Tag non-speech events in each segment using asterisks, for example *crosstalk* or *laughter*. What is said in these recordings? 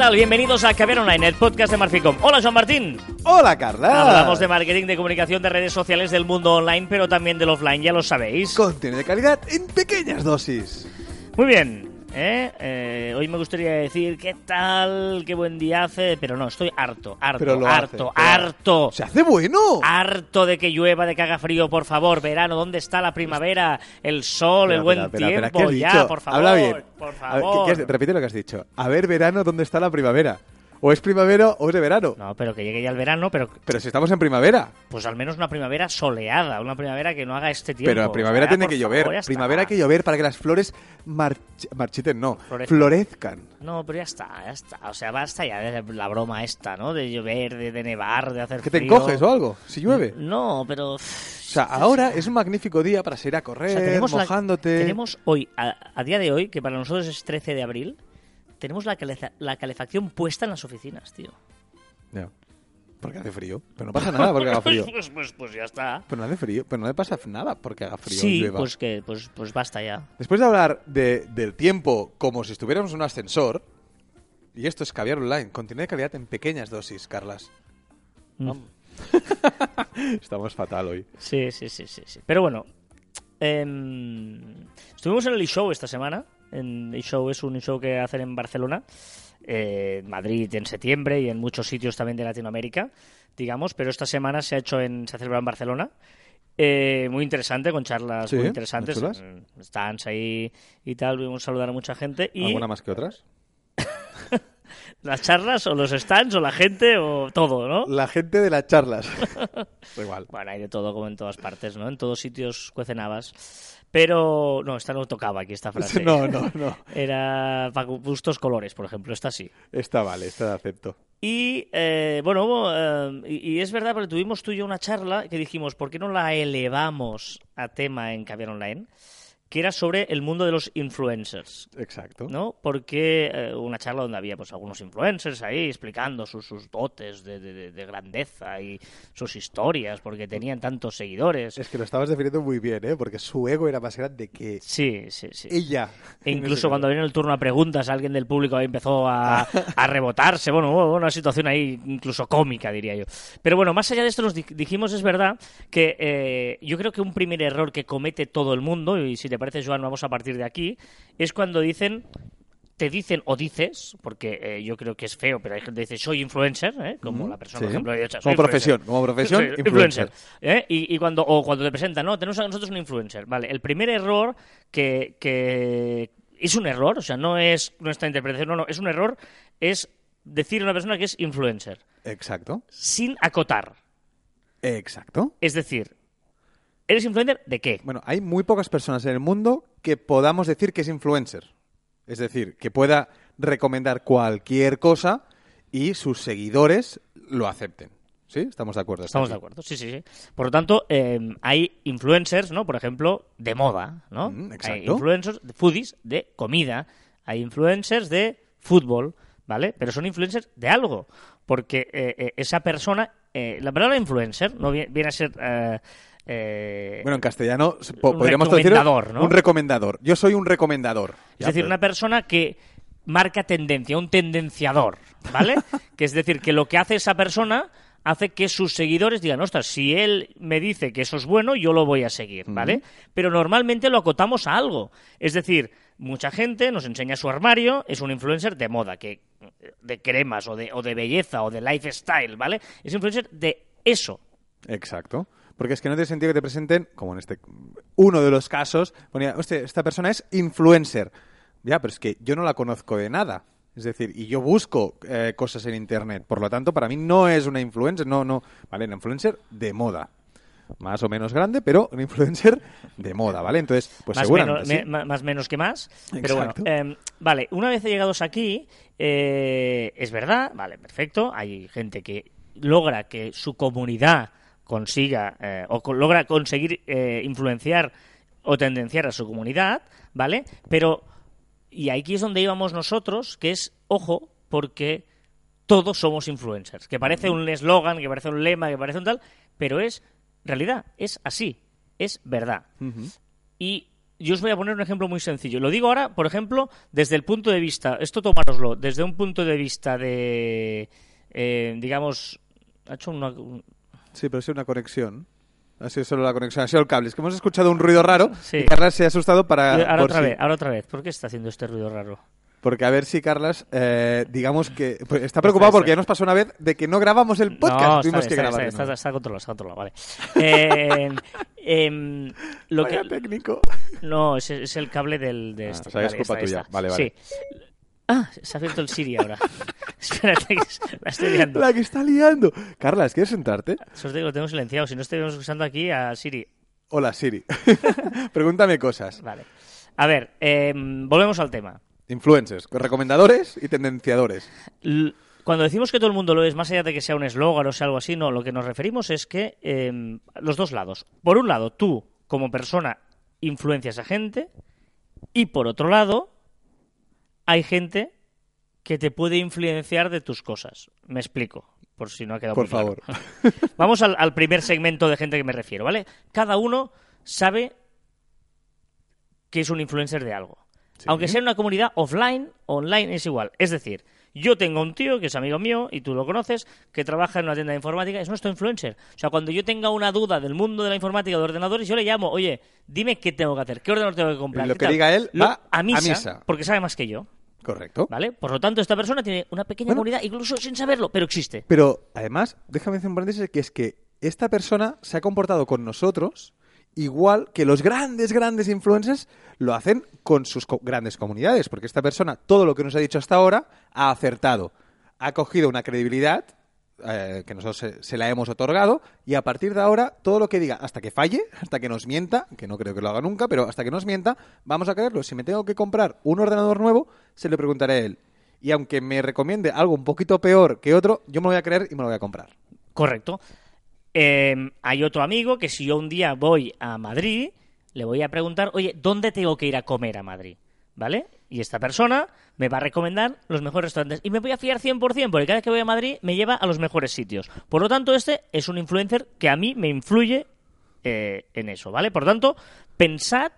tal? Bienvenidos a Caber Online, el podcast de Marficom. Hola, Joan Martín. Hola, Carla. Hablamos de marketing, de comunicación, de redes sociales, del mundo online, pero también del offline, ya lo sabéis. Contenido de calidad en pequeñas dosis. Muy bien. ¿Eh? Eh, hoy me gustaría decir qué tal, qué buen día hace, pero no, estoy harto, harto, harto, hace, pero- harto. ¡Se hace bueno! Harto de que llueva, de que haga frío, por favor, verano, ¿dónde está la primavera? El sol, el buen tiempo, ¿qué has ya, dicho? por favor. Habla bien. Por A ver, ¿qué- favor. qué has- repite lo que has dicho. A ver, verano, ¿dónde está la primavera? O es primavera o es de verano. No, pero que llegue ya el verano, pero Pero si estamos en primavera. pues al menos una primavera soleada, una primavera que no haga este tiempo. Pero primavera O sea, tiene que llover. primavera hay que llover para que las flores march- marchiten, no. Florezcan. Florezcan. No, pero ya está, ya está. O sea, basta ya de la broma esta, ¿no? De llover, de, de nevar, de hacer ¿Que te encoges o algo? Si llueve. No, pero... O sea, ahora es un magnífico día para salir a correr, tenemos, la- mojándote. tenemos hoy, a, a día de hoy, que para nosotros es 13 de abril, tenemos la, caleza- la calefacción puesta en las oficinas, tío. Ya. Porque hace frío. Pero no *laughs* pasa nada porque haga frío. pues, pues, pues ya está. Pero no hace frío. Pero no le pasa nada porque haga frío. Sí, llueva. pues que, pues, pues basta ya. Después de hablar de- del tiempo como si estuviéramos en un ascensor, y esto es caviar online, contenido de calidad en pequeñas dosis, Carlas. Mm. *laughs* Estamos fatal hoy. Sí, sí, sí, sí, sí. Pero bueno, em, estuvimos en el e-show esta semana. En e-show es un e-show que hacen en Barcelona, eh, Madrid en septiembre y en muchos sitios también de Latinoamérica, digamos. Pero esta semana se ha hecho en, se ha celebrado en Barcelona. Eh, muy interesante, con charlas Sí, muy interesantes. Stands ahí y tal, vamos a saludar a mucha gente. Y ¿Alguna más que otras? *laughs* las charlas, o los stands, o la gente, o todo, ¿no? *laughs* La gente de las charlas. *laughs* Igual. Bueno, hay de todo como en todas partes, ¿no? En todos sitios cuecen habas. Pero no, esta no tocaba aquí esta frase. No, no, no. Era para gustos colores, por ejemplo, esta sí. Esta vale, esta la acepto. Y eh, bueno, hubo, eh, y, y es verdad, porque tuvimos tú y yo una charla que dijimos, ¿por qué no la elevamos a tema en Caviar Online? Que era sobre el mundo de los influencers. Exacto. ¿no? Porque eh, una charla donde había pues algunos influencers ahí explicando sus, sus dotes de, de- de- de grandeza y sus historias, porque tenían tantos seguidores. Es que lo estabas definiendo muy bien, ¿eh? Porque su ego era más grande que Sí, sí, sí. ella. E incluso cuando vino el turno a preguntas, alguien del público ahí empezó a, a rebotarse. Bueno, hubo una situación ahí incluso cómica, diría yo. Pero bueno, más allá de esto, nos di- dijimos, es verdad, que eh, yo creo que un primer error que comete todo el mundo, y si te parece, Joan, vamos a partir de aquí, es cuando dicen te dicen o dices, porque eh, yo creo que es feo, pero hay gente que dice soy influencer, ¿eh? como la persona, sí. por ejemplo, dicho, Como profesión, como profesión, *laughs* influencer. ¿eh? Y, y cuando, o cuando te presentan, no, tenemos a nosotros un influencer. Vale, el primer error que, que es un error, o sea, no es nuestra interpretación, no, no, es un error, es decir a una persona que es influencer, Exacto. sin acotar. Exacto. Es decir, ¿eres influencer de qué? Bueno, hay muy pocas personas en el mundo que podamos decir que es influencer. Es decir, que pueda recomendar cualquier cosa y sus seguidores lo acepten. ¿Sí? ¿Estamos de acuerdo? Estamos de acuerdo, sí, sí, sí. Por lo tanto, eh, hay influencers, ¿no? Por ejemplo, de moda, ¿no? Mm, hay exacto. influencers de foodies de comida, hay influencers de fútbol, ¿vale? Pero son influencers de algo, porque eh, eh, esa persona, eh, la palabra influencer no viene, viene a ser... eh, Bueno, en castellano podríamos decir recomendador, ¿no? un recomendador. Yo soy un recomendador. es Ya, decir, pero- una persona que marca tendencia, un tendenciador, ¿vale? *laughs* que es decir, que lo que hace esa persona hace que sus seguidores digan, ostras, si él me dice que eso es bueno, yo lo voy a seguir, ¿vale? Pero normalmente lo acotamos a algo. Es decir, mucha gente nos enseña su armario, es un influencer de moda, que de cremas o de, o de belleza o de lifestyle, ¿vale? Es influencer de eso. Exacto. Porque es que no tiene sentido que te presenten, como en este uno de los casos, ponía, hostia, esta persona es influencer. Ya, pero es que yo no la conozco de nada. Es decir, y yo busco eh, cosas en internet. Por lo tanto, para mí no es una influencer, no, no. Vale, una influencer de moda. Más o menos grande, pero un influencer de moda, ¿vale? Entonces, pues más, seguramente menos, sí. me- más menos que más. Pero bueno, eh, vale, una vez llegados aquí, eh, es verdad, vale, perfecto, hay gente que logra que su comunidad consiga eh, o logra conseguir eh, influenciar o tendenciar a su comunidad, ¿vale? Pero, y aquí es donde íbamos nosotros, que es, ojo, porque todos somos influencers, que parece un eslogan, que parece un lema, que parece un tal, pero es realidad, es así, es verdad. Y yo os voy a poner un ejemplo muy sencillo. Lo digo ahora, por ejemplo, desde el punto de vista, esto tomároslo, desde un punto de vista de, eh, digamos, ha hecho una... Sí, pero ha sido una conexión. Ha sido solo la conexión, ha sido el cable. Es que hemos escuchado un ruido raro Sí. y Carlas se ha asustado para... ahora por otra si- vez, ahora otra vez. ¿Por qué está haciendo este ruido raro? Porque a ver si Carlas, eh, digamos que... pues está preocupado Está- porque ya nos pasó una vez de que no grabamos el podcast. no, está, Tuvimos que grabar. está, está- está controlado, está controlado, vale. *laughs* Eh, em, lo Vaya que, técnico. no, es, es el cable del... De Ah, este. o sea, es culpa está, tuya. está. Vale, vale. Sí. Ah, se ha abierto el Siri ahora. *laughs* Espérate, que la estoy liando. La que está liando. Carlas, ¿quieres sentarte? Os digo, lo tengo silenciado. Si no, estaríamos escuchando aquí a Siri. Hola, Siri. *laughs* Pregúntame cosas. Vale. A ver, em, volvemos al tema. Influencers, recomendadores y tendenciadores. L- Cuando decimos que todo el mundo lo es, más allá de que sea un eslogan o sea algo así, no, lo que nos referimos es que em, los dos lados. Por un lado, tú, como persona, influencias a gente, y por otro lado, hay gente que te puede influenciar de tus cosas. Me explico, por si no ha quedado Por muy claro. favor. *laughs* Vamos al, al primer segmento de gente que me refiero, ¿vale? Cada uno sabe que es un influencer de algo. Sí. Aunque sea en una comunidad offline, online es igual. Es decir, yo tengo un tío que es amigo mío y tú lo conoces, que trabaja en una tienda de informática, es nuestro influencer. O sea, cuando yo tenga una duda del mundo de la informática de ordenadores, yo le llamo, oye, dime qué tengo que hacer, qué ordenador tengo que comprar. Y lo que tal. diga él Lo- va a misa, a misa. porque sabe más que yo, Correcto. ¿vale? Por lo tanto, esta persona tiene una pequeña Bueno. comunidad, incluso sin saberlo, pero existe. Pero además, déjame hacer un paréntesis que es que esta persona se ha comportado con nosotros igual que los grandes, grandes influencers lo hacen con sus co- grandes comunidades, porque esta persona, todo lo que nos ha dicho hasta ahora, ha acertado. Ha cogido una credibilidad eh, que nosotros se, la hemos otorgado y a partir de ahora, todo lo que diga, hasta que falle, hasta que nos mienta, que no creo que lo haga nunca, pero hasta que nos mienta, vamos a creerlo. Si me tengo que comprar un ordenador nuevo, se le preguntaré a él. Y aunque me recomiende algo un poquito peor que otro, yo me lo voy a creer y me lo voy a comprar. Correcto. Eh, hay otro amigo que si yo un día voy a Madrid, le voy a preguntar, oye, ¿dónde tengo que ir a comer a Madrid? ¿Vale? Y esta persona me va a recomendar los mejores restaurantes. Y me voy a fiar 100%, porque cada vez que voy a Madrid me lleva a los mejores sitios. Por lo tanto, este es un influencer que a mí me influye eh, en eso, ¿vale? Por tanto, pensad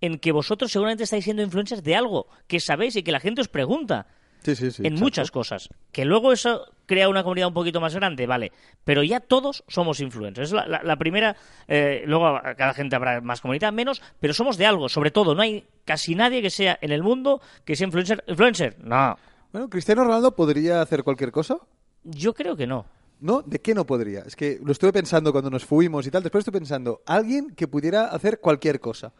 en que vosotros seguramente estáis siendo influencers de algo que sabéis y que la gente os pregunta Sí, sí, sí. en muchas cosas. Que luego eso crea una comunidad un poquito más grande, vale. Pero ya todos somos influencers. Es la, la- la primera. eh, luego cada gente habrá más comunidad, menos, pero somos de algo. Sobre todo, no hay casi nadie que sea en el mundo que sea influencer. ¿Influencer? No. Bueno, ¿Cristiano Ronaldo podría hacer cualquier cosa? Yo creo que no. ¿No? ¿De qué no podría? Es que lo estuve pensando cuando nos fuimos y tal. Después estoy pensando, alguien que pudiera hacer cualquier cosa.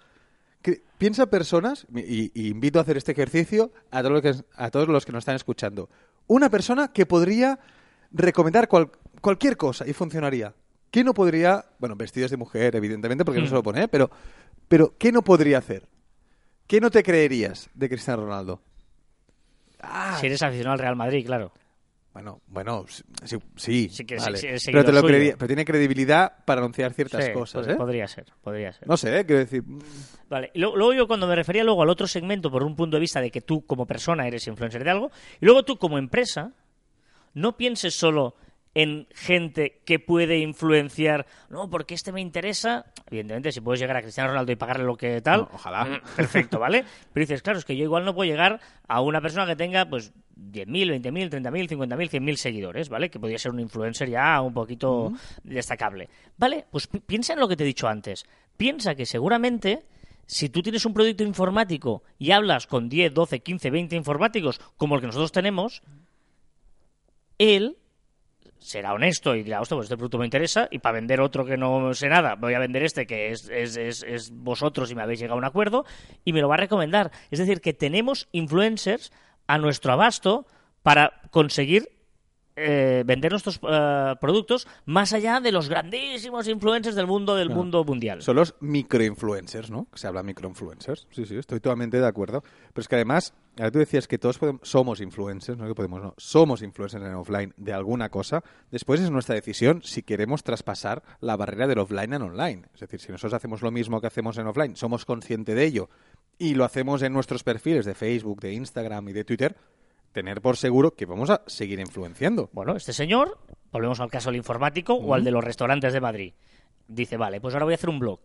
Que- piensa personas, y, y invito a hacer este ejercicio a todos, los que, a todos los que nos están escuchando. Una persona que podría recomendar cual- cualquier cosa y funcionaría. ¿Qué no podría, bueno, vestidos de mujer, evidentemente, porque no se lo pone, ¿eh? pero, pero ¿qué no podría hacer? ¿Qué no te creerías de Cristiano Ronaldo? Ah, Si eres aficionado al Real Madrid, claro. Bueno, bueno, sí, sí, sí, que vale. sí, pero, te lo creería- pero tiene credibilidad para anunciar ciertas cosas, ¿eh? Podría ser, podría ser. No sé, ¿eh? quiero decir, mm, Vale, y luego, yo cuando me refería luego al otro segmento por un punto de vista de que tú como persona eres influencer de algo, y luego tú como empresa, no pienses solo en gente que puede influenciar, no, porque este me interesa, evidentemente si puedes llegar a Cristiano Ronaldo y pagarle lo que tal, No, ojalá. mm, perfecto, ¿vale? *laughs* Pero dices, claro, es que yo igual no puedo llegar a una persona que tenga pues 10.000, 20.000, 30.000, 50.000, 100.000 seguidores, ¿vale? Que podría ser un influencer ya un poquito destacable. ¿Vale? Pues pi- piensa en lo que te he dicho antes. Piensa que seguramente si tú tienes un producto informático y hablas con 10, 12, 15, 20 informáticos como el que nosotros tenemos, él será honesto y dirá, hostia, pues este producto me interesa y para vender otro que no sé nada, voy a vender este que es, es, es, es vosotros y me habéis llegado a un acuerdo y me lo va a recomendar. Es decir, que tenemos influencers a nuestro abasto para conseguir eh, vender nuestros eh, productos más allá de los grandísimos influencers del mundo del mundo mundial. son los microinfluencers, ¿no? Se habla microinfluencers. Sí, sí, estoy totalmente de acuerdo. Pero es que además, ahora tú decías que todos podemos- somos influencers, no que podemos, no, somos influencers en offline de alguna cosa. Después es nuestra decisión si queremos traspasar la barrera del offline en online. Es decir, si nosotros hacemos lo mismo que hacemos en offline, somos conscientes de ello y lo hacemos en nuestros perfiles de Facebook, de Instagram y de Twitter, tener por seguro que vamos a seguir influenciando. Bueno, este señor, volvemos al caso del informático o al de los restaurantes de Madrid, dice, vale, pues ahora voy a hacer un blog.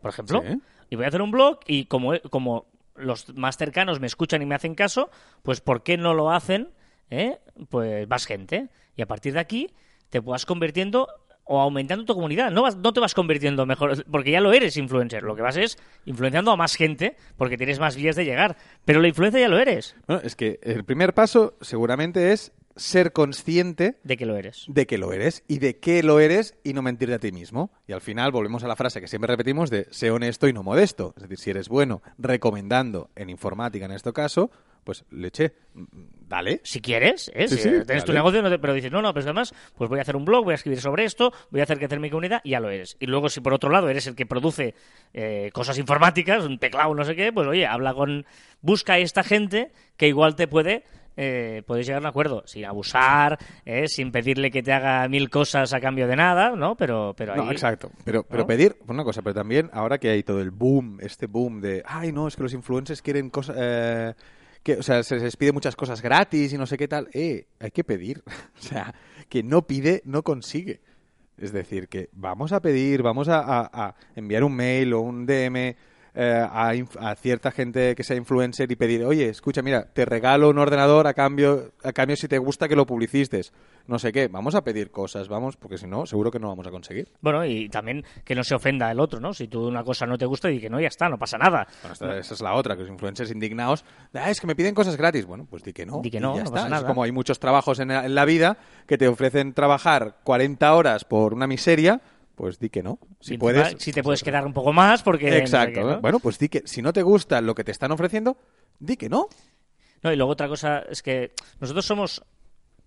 por ejemplo. Sí. Y voy a hacer un blog y como, como los más cercanos me escuchan y me hacen caso, pues ¿por qué no lo hacen? eh? Pues más gente. Y a partir de aquí te vas convirtiendo o aumentando tu comunidad. No, vas, no te vas convirtiendo mejor, porque ya lo eres influencer. Lo que vas es influenciando a más gente porque tienes más vías de llegar. Pero la influencia ya lo eres. Bueno, es que el primer paso seguramente es ser consciente De que lo eres. de que lo eres y de qué lo eres y no mentirte a ti mismo. Y al final volvemos a la frase que siempre repetimos de sé honesto y no modesto. Es decir, si eres bueno recomendando en informática en este caso, pues leche, mm, dale. Si quieres, ¿eh? Sí, Si sí, tienes tu negocio, no te- pero dices, no, no, pero además, pues voy a hacer un blog, voy a escribir sobre esto, voy a hacer crecer mi comunidad, y ya lo eres. Y luego, si por otro lado eres el que produce eh, cosas informáticas, un teclado, no sé qué, pues oye, habla con. Busca a esta gente que igual te puede. Eh, puedes llegar a un acuerdo sin abusar, eh, sin pedirle que te haga mil cosas a cambio de nada, ¿no? Pero, pero ahí... No, exacto. Pero, pero pedir, una cosa, pero también ahora que hay todo el boom, este boom de, ay, no, es que los influencers quieren cosas, eh, que, o sea, se les pide muchas cosas gratis y no sé qué tal. Eh, hay que pedir. *laughs* o sea, que no pide, no consigue. Es decir, que vamos a pedir, vamos a, a- a enviar un mail o un DM eh, a, a cierta gente que sea influencer y pedir, oye, escucha, mira, te regalo un ordenador a cambio, a cambio si te gusta que lo publicistes. No sé qué, vamos a pedir cosas, vamos, porque si no, seguro que no vamos a conseguir. Bueno, y también que no se ofenda el otro, ¿no? Si tú una cosa no te gusta, y que no, ya está, no pasa nada. Bueno, esta- esa es la otra, que los influencers indignados, "Ah, es que me piden cosas gratis. Bueno, pues di que no. Di que y no, ya no está. pasa Es nada. como hay muchos trabajos en la, en la vida que te ofrecen trabajar 40 horas por una miseria, pues di que no. Si puedes. si te puedes quedar un poco más, porque... Exacto. Bueno, pues di que si no te gusta lo que te están ofreciendo, di que no. No, y luego otra cosa es que nosotros somos.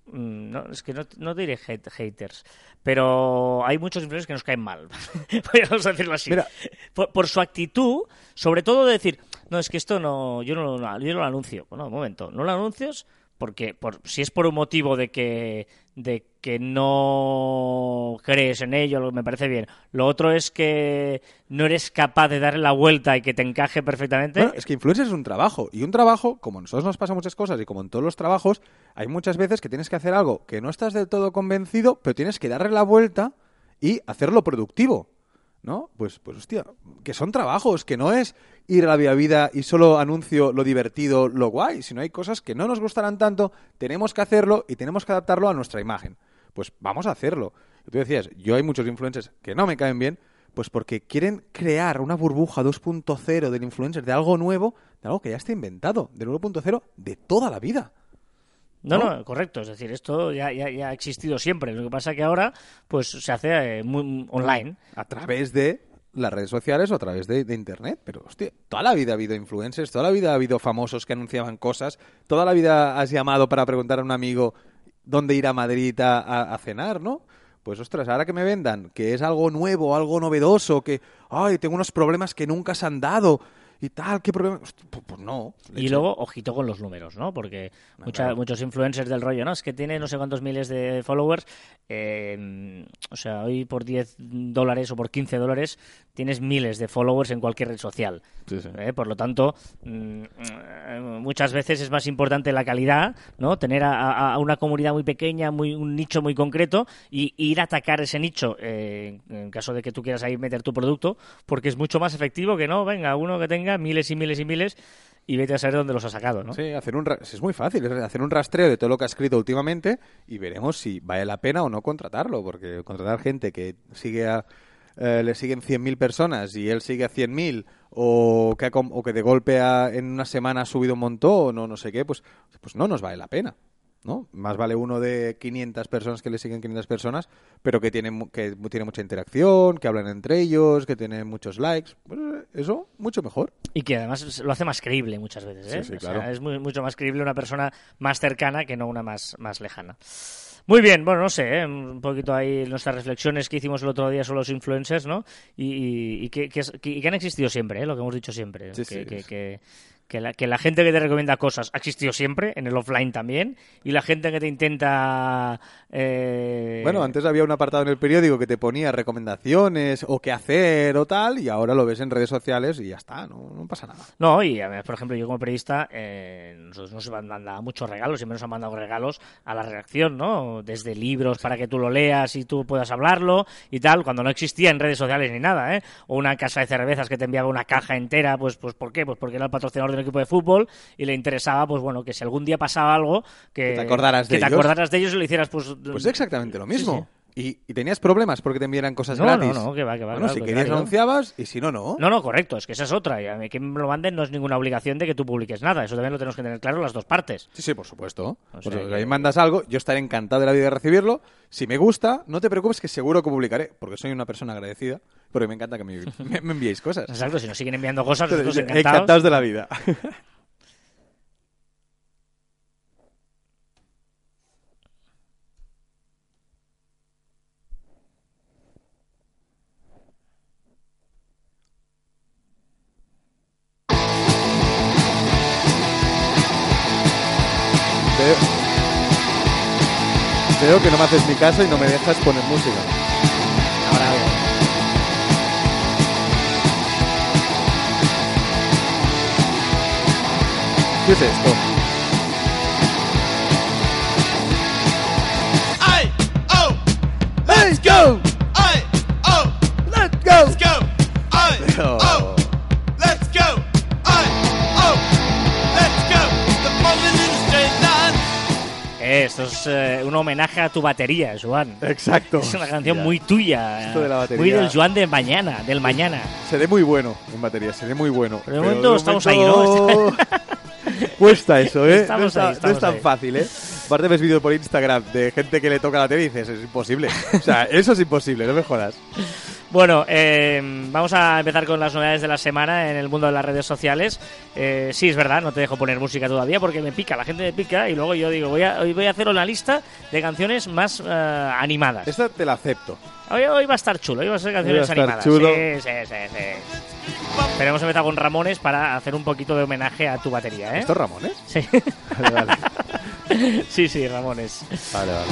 mm, No, es que no, no diré hate- haters, pero hay muchos influencers que nos caen mal. *laughs* Vamos a decirlo así. Mira. Por, por su actitud, sobre todo de decir, no, es que esto no, yo no, lo- yo no lo anuncio. Bueno, un momento, no lo anuncios porque por, si es por un motivo de que de que no crees en ello, lo- me parece bien. Lo otro es que no eres capaz de darle la vuelta y que te encaje perfectamente. Bueno, es que influencer es un trabajo. Y un trabajo, como a nosotros nos pasa muchas cosas y como en todos los trabajos, hay muchas veces que tienes que hacer algo que no estás del todo convencido, pero tienes que darle la vuelta y hacerlo productivo. ¿No? Pues, pues hostia, que son trabajos, que no es ir a la vía vida y solo anuncio lo divertido, lo guay, sino hay cosas que no nos gustarán tanto, tenemos que hacerlo y tenemos que adaptarlo a nuestra imagen. Pues vamos a hacerlo. Tú decías, yo hay muchos influencers que no me caen bien, pues porque quieren crear una burbuja 2.0 del influencer, de algo nuevo, de algo que ya está inventado, del 1.0 de toda la vida. No, ¿no? no, correcto. Es decir, esto ya, ya, ya ha existido siempre. Lo que pasa que ahora pues se hace eh, muy online. A través de las redes sociales o a través de, de internet. Pero, hostia, toda la vida ha habido influencers, toda la vida ha habido famosos que anunciaban cosas, toda la vida has llamado para preguntar a un amigo dónde ir a Madrid a, a- a cenar, ¿no? Pues, ostras, ahora que me vendan que es algo nuevo, algo novedoso, que, ay, tengo unos problemas que nunca se han dado y tal, ¿qué problema? Hostia, Pues, pues no. Y luego, ojito con los números, ¿no? Porque mucha- claro. muchos influencers del rollo, ¿no? Es que tiene no sé cuántos miles de followers. eh, o sea, hoy por 10 dólares o por 15 dólares tienes miles de followers en cualquier red social. Sí, sí. ¿eh? Por lo tanto, mm, eh, muchas veces es más importante la calidad, ¿no? Tener a, a- a una comunidad muy pequeña, muy un nicho muy concreto y ir a atacar ese nicho eh, en caso de que tú quieras ahí meter tu producto, porque es mucho más efectivo que no, venga, uno que tenga miles y miles y miles y vete a saber dónde los ha sacado, ¿no? Sí, hacer un es muy fácil, hacer un rastreo de todo lo que ha escrito últimamente y veremos si vale la pena o no contratarlo, porque contratar gente que sigue a, eh, le siguen 100.000 personas y él sigue a 100.000 o que, o que de golpe ha- en una semana ha subido un montón o no sé qué, pues, pues no nos vale la pena. ¿No? Más vale uno de 500 personas que le siguen 500 personas, pero que tiene, que tiene mucha interacción, que hablan entre ellos, que tienen muchos likes. Pues eh, eso, mucho mejor. Y que además lo hace más creíble muchas veces, ¿eh? Sí, sí, O sea, claro. es muy- mucho más creíble una persona más cercana que no una más, más lejana. Muy bien, bueno, no sé, ¿eh? un poquito ahí nuestras reflexiones que hicimos el otro día sobre los influencers, ¿no? Y, y- y que, que que- han existido siempre, ¿eh? Lo que hemos dicho siempre. Sí, que, sí, que- la, que la gente que te recomienda cosas ha existido siempre, en el offline también, y la gente que te intenta... eh, Bueno, antes había un apartado en el periódico que te ponía recomendaciones o qué hacer o tal, y ahora lo ves en redes sociales y ya está, no, no pasa nada. No, y por ejemplo, yo como periodista, eh, nosotros nos han mandado muchos regalos, siempre nos han mandado regalos a la redacción, ¿no? Desde libros para que tú lo leas y tú puedas hablarlo y tal, cuando no existía en redes sociales ni nada, ¿eh? O una casa de cervezas que te enviaba una caja entera, pues, pues ¿por qué? Pues porque era el patrocinador equipo de fútbol y le interesaba, pues bueno, que si algún día pasaba algo, que, Que te acordaras de te ellos. acordaras de ellos y lo hicieras, pues... Pues exactamente lo mismo. Sí, Y, y tenías problemas porque te enviaran cosas No, gratis. no, no, que va, que va, Bueno, claro, si que querías claro. anunciabas y si no, no. No, no, correcto, es que esa es otra. Y a mí que me lo manden no es ninguna obligación de que tú publiques nada. Eso también lo tenemos que tener claro las dos partes. Sí, sí, por supuesto. O sea si que- ahí mandas algo, yo estaré encantado de la vida de recibirlo. Si me gusta, no te preocupes que seguro que publicaré, porque soy una persona agradecida, porque me encanta que me, *laughs* me- me enviéis cosas. Exacto, si nos siguen enviando cosas, nosotros encantados. Encantados de la vida. *laughs* Veo que no me haces mi caso y no me dejas poner música. Es esto? I oh ¡Let's go! I oh ¡Let's go! let's go I Oh. let's go I oh let's go the moment in a straight line Eh, esto es eh, un homenaje a tu batería, Joan. Exacto. Es una canción muy tuya. Esto de la batería. Muy del Joan de mañana, del mañana. Seré muy bueno en batería, seré muy bueno. Pero de momento estamos ahí, ¿no? *laughs* Cuesta eso, ¿eh? No, está- ahí, no es tan ahí. fácil, ¿eh? Aparte ves vídeos por Instagram de gente que le toca la tele y dices, es imposible. O sea, *laughs* eso es imposible, no me jodas. Bueno, eh, vamos a empezar con las novedades de la semana en el mundo de las redes sociales. Eh, sí, es verdad, no te dejo poner música todavía porque me pica, la gente me pica y luego yo digo, voy a, hoy voy a hacer una lista de canciones más eh, animadas. Esta te la acepto. Hoy, hoy va a estar chulo, hoy va a ser canciones Hoy va a estar animadas. chulo. Sí, sí, sí, sí. Pero hemos empezado con Ramones para hacer un poquito de homenaje a tu batería, ¿eh? ¿Esto es Ramones? Sí. Vale, vale. sí, sí, Ramones. vale, vale.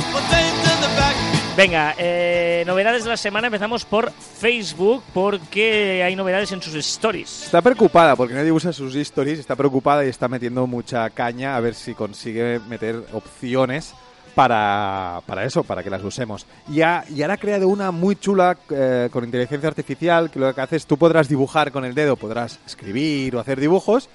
Venga, eh, novedades de la semana. Empezamos por Facebook porque hay novedades en sus stories. Está preocupada porque nadie usa sus stories, está preocupada y está metiendo mucha caña a ver si consigue meter opciones para, para eso, para que las usemos. Y, ha, y ahora ha creado una muy chula eh, con inteligencia artificial que lo que hace es tú podrás dibujar con el dedo, podrás escribir o hacer dibujos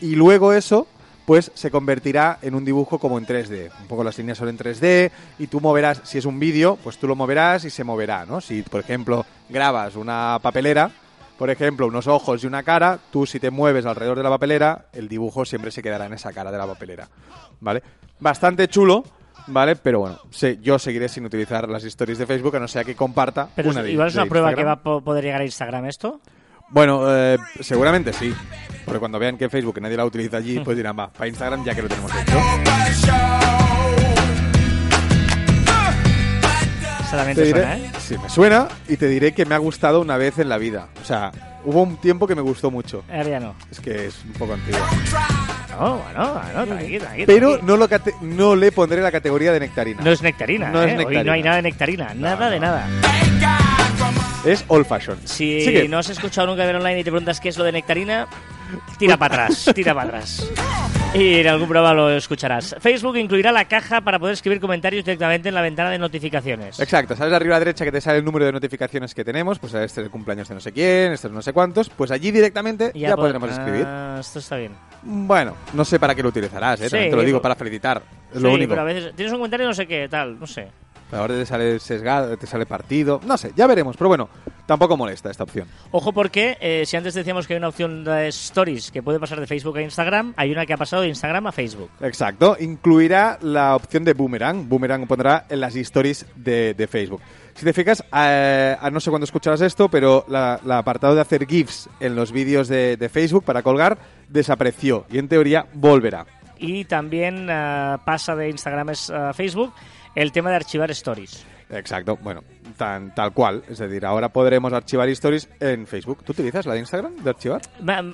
y luego eso pues se convertirá en un dibujo como en 3D. Un poco las líneas son en 3D y tú moverás, si es un vídeo, pues tú lo moverás y se moverá, ¿no? Si, por ejemplo, grabas una papelera, por ejemplo, unos ojos y una cara, tú si te mueves alrededor de la papelera, el dibujo siempre se quedará en esa cara de la papelera, ¿vale? Bastante chulo, ¿vale? Pero bueno, yo seguiré sin utilizar las stories de Facebook a no ser que comparta Pero una de igual es una prueba que va a po- poder llegar a Instagram esto. Bueno, eh, seguramente sí. Porque cuando vean que Facebook nadie la utiliza allí, pues dirán, va, para Instagram ya que lo tenemos hecho. Esta también Te te diré, suena, ¿eh? sí, me suena y te diré que me ha gustado una vez en la vida. O sea, hubo un tiempo que me gustó mucho. Ahora ya no. Es que es un poco antiguo. No, bueno, bueno, tranqui, tranqui, Pero tranqui. no, lo cate- no le pondré la categoría de nectarina. No es nectarina, No es ¿eh? Hoy nectarina. no hay nada de nectarina, nada de nada. Es old fashion. Si Sigue. no has escuchado nunca ver online y te preguntas qué es lo de nectarina, tira para atrás, tira para atrás. Y en algún programa lo escucharás. Facebook incluirá la caja para poder escribir comentarios directamente en la ventana de notificaciones. Exacto, ¿sabes arriba a la derecha que te sale el número de notificaciones que tenemos? Pues este es el cumpleaños de no sé quién, este es no sé cuántos. Pues allí directamente ya, pod- podremos escribir. Ah, esto está bien. Bueno, no sé para qué lo utilizarás, ¿eh? También te lo digo para felicitar. Es Sí, lo único. pero a veces tienes un comentario no sé qué, tal, no sé. Ahora te sale sesgado, te sale partido. No sé, ya veremos. Pero bueno, tampoco molesta esta opción. Ojo porque eh, si antes decíamos que hay una opción de stories que puede pasar de Facebook a Instagram, hay una que ha pasado de Instagram a Facebook. Exacto, incluirá la opción de boomerang. Boomerang pondrá en las stories de, de Facebook. Si te fijas, eh, no sé cuándo escucharás esto, pero la, la apartado de hacer GIFs en los vídeos de, de Facebook para colgar desapareció y en teoría volverá. Y también eh, pasa de Instagram a Facebook el tema de archivar stories. Exacto, bueno, tan, tal cual. Es decir, ahora podremos archivar stories en Facebook. ¿Tú utilizas la de Instagram de archivar?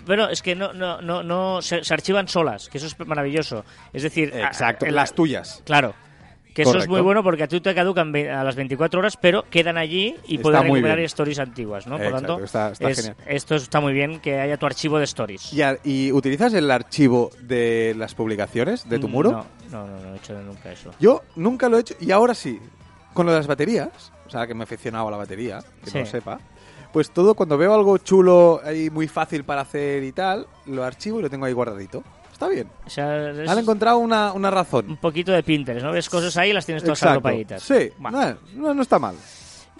Pero es que no, no, no, no se, se archivan solas, que eso es maravilloso. Es decir, Exacto, a- las tuyas. Claro. Que eso es muy bueno porque a ti te caducan a las 24 horas, pero quedan allí y puedes recuperar bien. stories antiguas, ¿no? Por Exacto, tanto, está- está es- esto está muy bien que haya tu archivo de stories. ¿Y, a- y utilizas el archivo de las publicaciones de tu muro? No, no, no, no he hecho nunca eso. Yo nunca lo he hecho y ahora sí. Con lo de las baterías, o sea, que me he aficionado a la batería, que Sí. no lo sepa, pues todo cuando veo algo chulo ahí muy fácil para hacer y tal, lo archivo y lo tengo ahí guardadito. Está bien. O sea, es Han encontrado una, una un razón. poquito de Pinterest, ¿no? Ves cosas ahí y las tienes todas agrupadillas. Sí, Buah. no, no, está mal.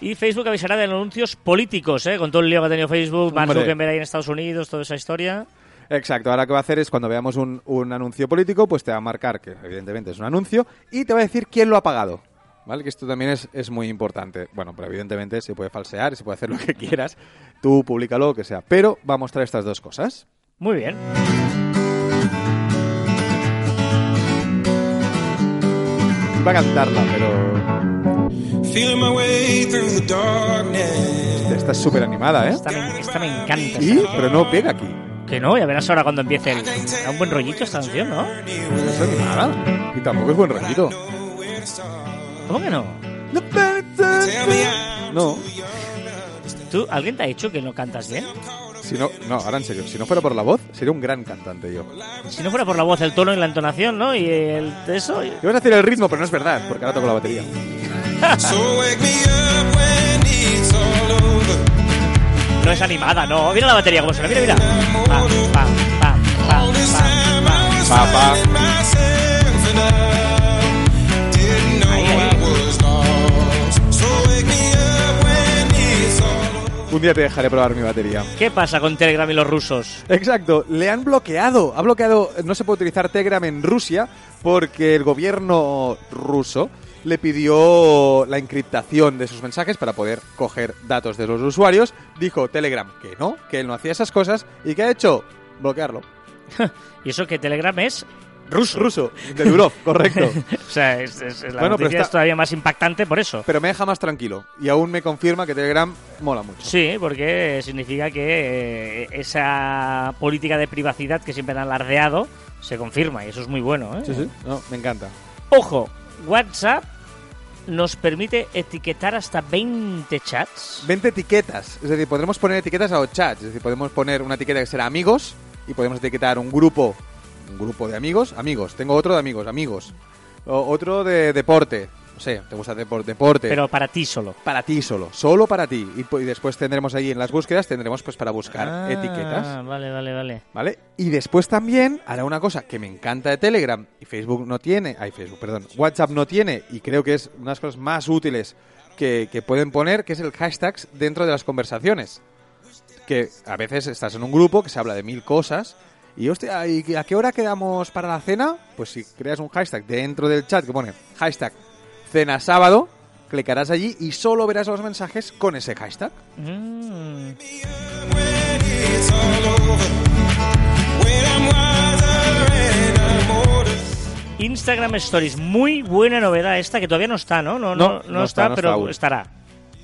Y Facebook avisará de anuncios políticos, ¿eh? Con todo el lío que ha tenido Facebook, Mark. Zuckerberg ahí en Estados Unidos, toda esa historia. Exacto, ahora lo que va a hacer es cuando veamos un, un anuncio político, pues te va a marcar que evidentemente es un anuncio y te va a decir quién lo ha pagado. ¿Vale? Que esto también es, es muy importante. Bueno, pero evidentemente se puede falsear, se puede hacer *laughs* lo que quieras. Tú públicalo, lo que sea. Pero va a mostrar estas dos cosas. Muy bien. Iba a cantarla, pero Feeling my way through the darkness. esta es súper animada, ¿eh? Esta me, esta me encanta. Y, esta. pero no pega aquí. Que no, ya verás ahora cuando empiece el... Da un buen rollito esta canción, ¿no? No es animada. Y tampoco es buen rollito. ¿Cómo que no? No. ¿Tú, ¿Alguien te ha dicho que no cantas bien? Si no, no, ahora en serio, si no fuera por la voz, sería un gran cantante yo. Si no fuera por la voz, el tono y la entonación, ¿no? Y el eso... y- Ibas a decir el ritmo, pero no es verdad, porque ahora toco la batería. No es animada, no. Mira la batería como suena, mira, mira. Pam, pam, All this pam, time Un día te dejaré probar mi batería. ¿Qué pasa con Telegram y los rusos? Exacto, le han bloqueado. Ha bloqueado, no se puede utilizar Telegram en Rusia porque el gobierno ruso le pidió la encriptación de sus mensajes para poder coger datos de los usuarios. Dijo Telegram que no, que él no hacía esas cosas y que ha hecho bloquearlo. *laughs* Y eso que Telegram es ruso. Ruso, de Durov, correcto. *laughs* O sea, es, es- la Bueno, noticia está- es todavía más impactante por eso. Pero me deja más tranquilo y aún me confirma que Telegram mola mucho. Sí, porque significa que eh, esa política de privacidad que siempre han alardeado se confirma y eso es muy bueno. ¿eh? Sí, sí, no, me encanta. Ojo, WhatsApp nos permite etiquetar hasta 20 chats. 20 etiquetas, es decir, podremos poner etiquetas a los chats, es decir, podemos poner una etiqueta que será amigos y podemos etiquetar un grupo, un grupo de amigos, amigos, tengo otro de amigos, amigos, O- otro de deporte, no sé, te gusta depor- deporte, Pero para ti solo. para ti solo, solo para ti y, después tendremos ahí en las búsquedas tendremos pues para buscar Ah, etiquetas, Vale, vale, vale. ¿vale? Y después también hará una cosa que me encanta de Telegram y Facebook no tiene, ay Facebook, perdón, WhatsApp no tiene y creo que es una de las cosas más útiles que, que pueden poner, que es el hashtags dentro de las conversaciones. Que a veces estás en un grupo que se habla de mil cosas y, hostia, ¿y a qué hora quedamos para la cena? Pues si creas un hashtag dentro del chat que pone hashtag cena sábado, clicarás allí y solo verás los mensajes con ese hashtag. Mm. Instagram Stories, muy buena novedad esta que todavía no está, ¿no? No, no, No, está, pero estará.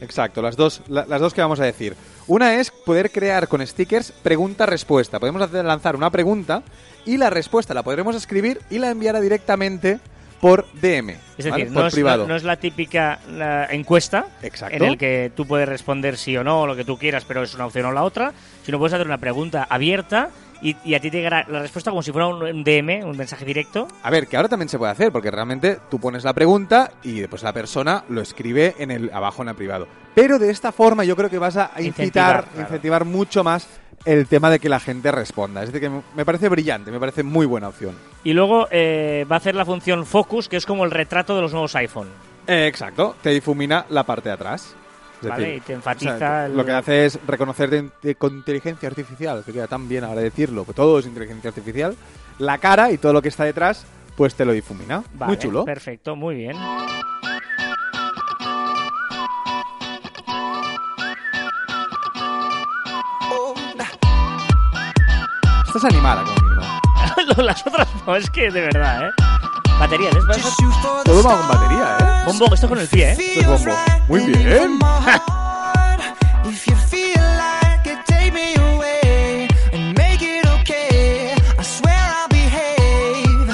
Exacto, las dos, la- las dos que vamos a decir. Una es poder crear con stickers pregunta-respuesta. Podemos hacer, lanzar una pregunta y la respuesta la podremos escribir y la enviará directamente por DM, Es ¿vale? decir, por no es, privado. no- no es la típica la encuesta Exacto. en el que tú puedes responder sí o no, o lo que tú quieras, pero es una opción o la otra, sino puedes hacer una pregunta abierta y, y a ti te llegará la respuesta como si fuera un, DM, un mensaje directo. A ver, que ahora también se puede hacer, porque realmente tú pones la pregunta y después la persona lo escribe en el abajo en el privado. Pero de esta forma yo creo que vas a incitar, Incentivar, claro. incentivar mucho más el tema de que la gente responda. Es decir, que me parece brillante, me parece muy buena opción. Y luego eh, va a hacer la función Focus, que es como el retrato de los nuevos iPhone. Eh, exacto, te difumina la parte de atrás. Es Vale, decir, y te enfatiza o sea, el- Lo que hace es reconocer de- de- con inteligencia artificial, que queda tan bien ahora decirlo, que todo es inteligencia artificial, la cara y todo lo que está detrás, pues te lo difumina. Vale, Muy chulo. Perfecto, muy bien. Estás animada conmigo. *laughs* Las otras no, es que de verdad, ¿eh? Batería, ¿ves? ¿Ves? Todo va con batería, ¿eh? Bombo, esto con el pie, ¿eh? Esto es bombo. Muy bien. If you feel like it, take me away and make it okay. I swear I'll behave.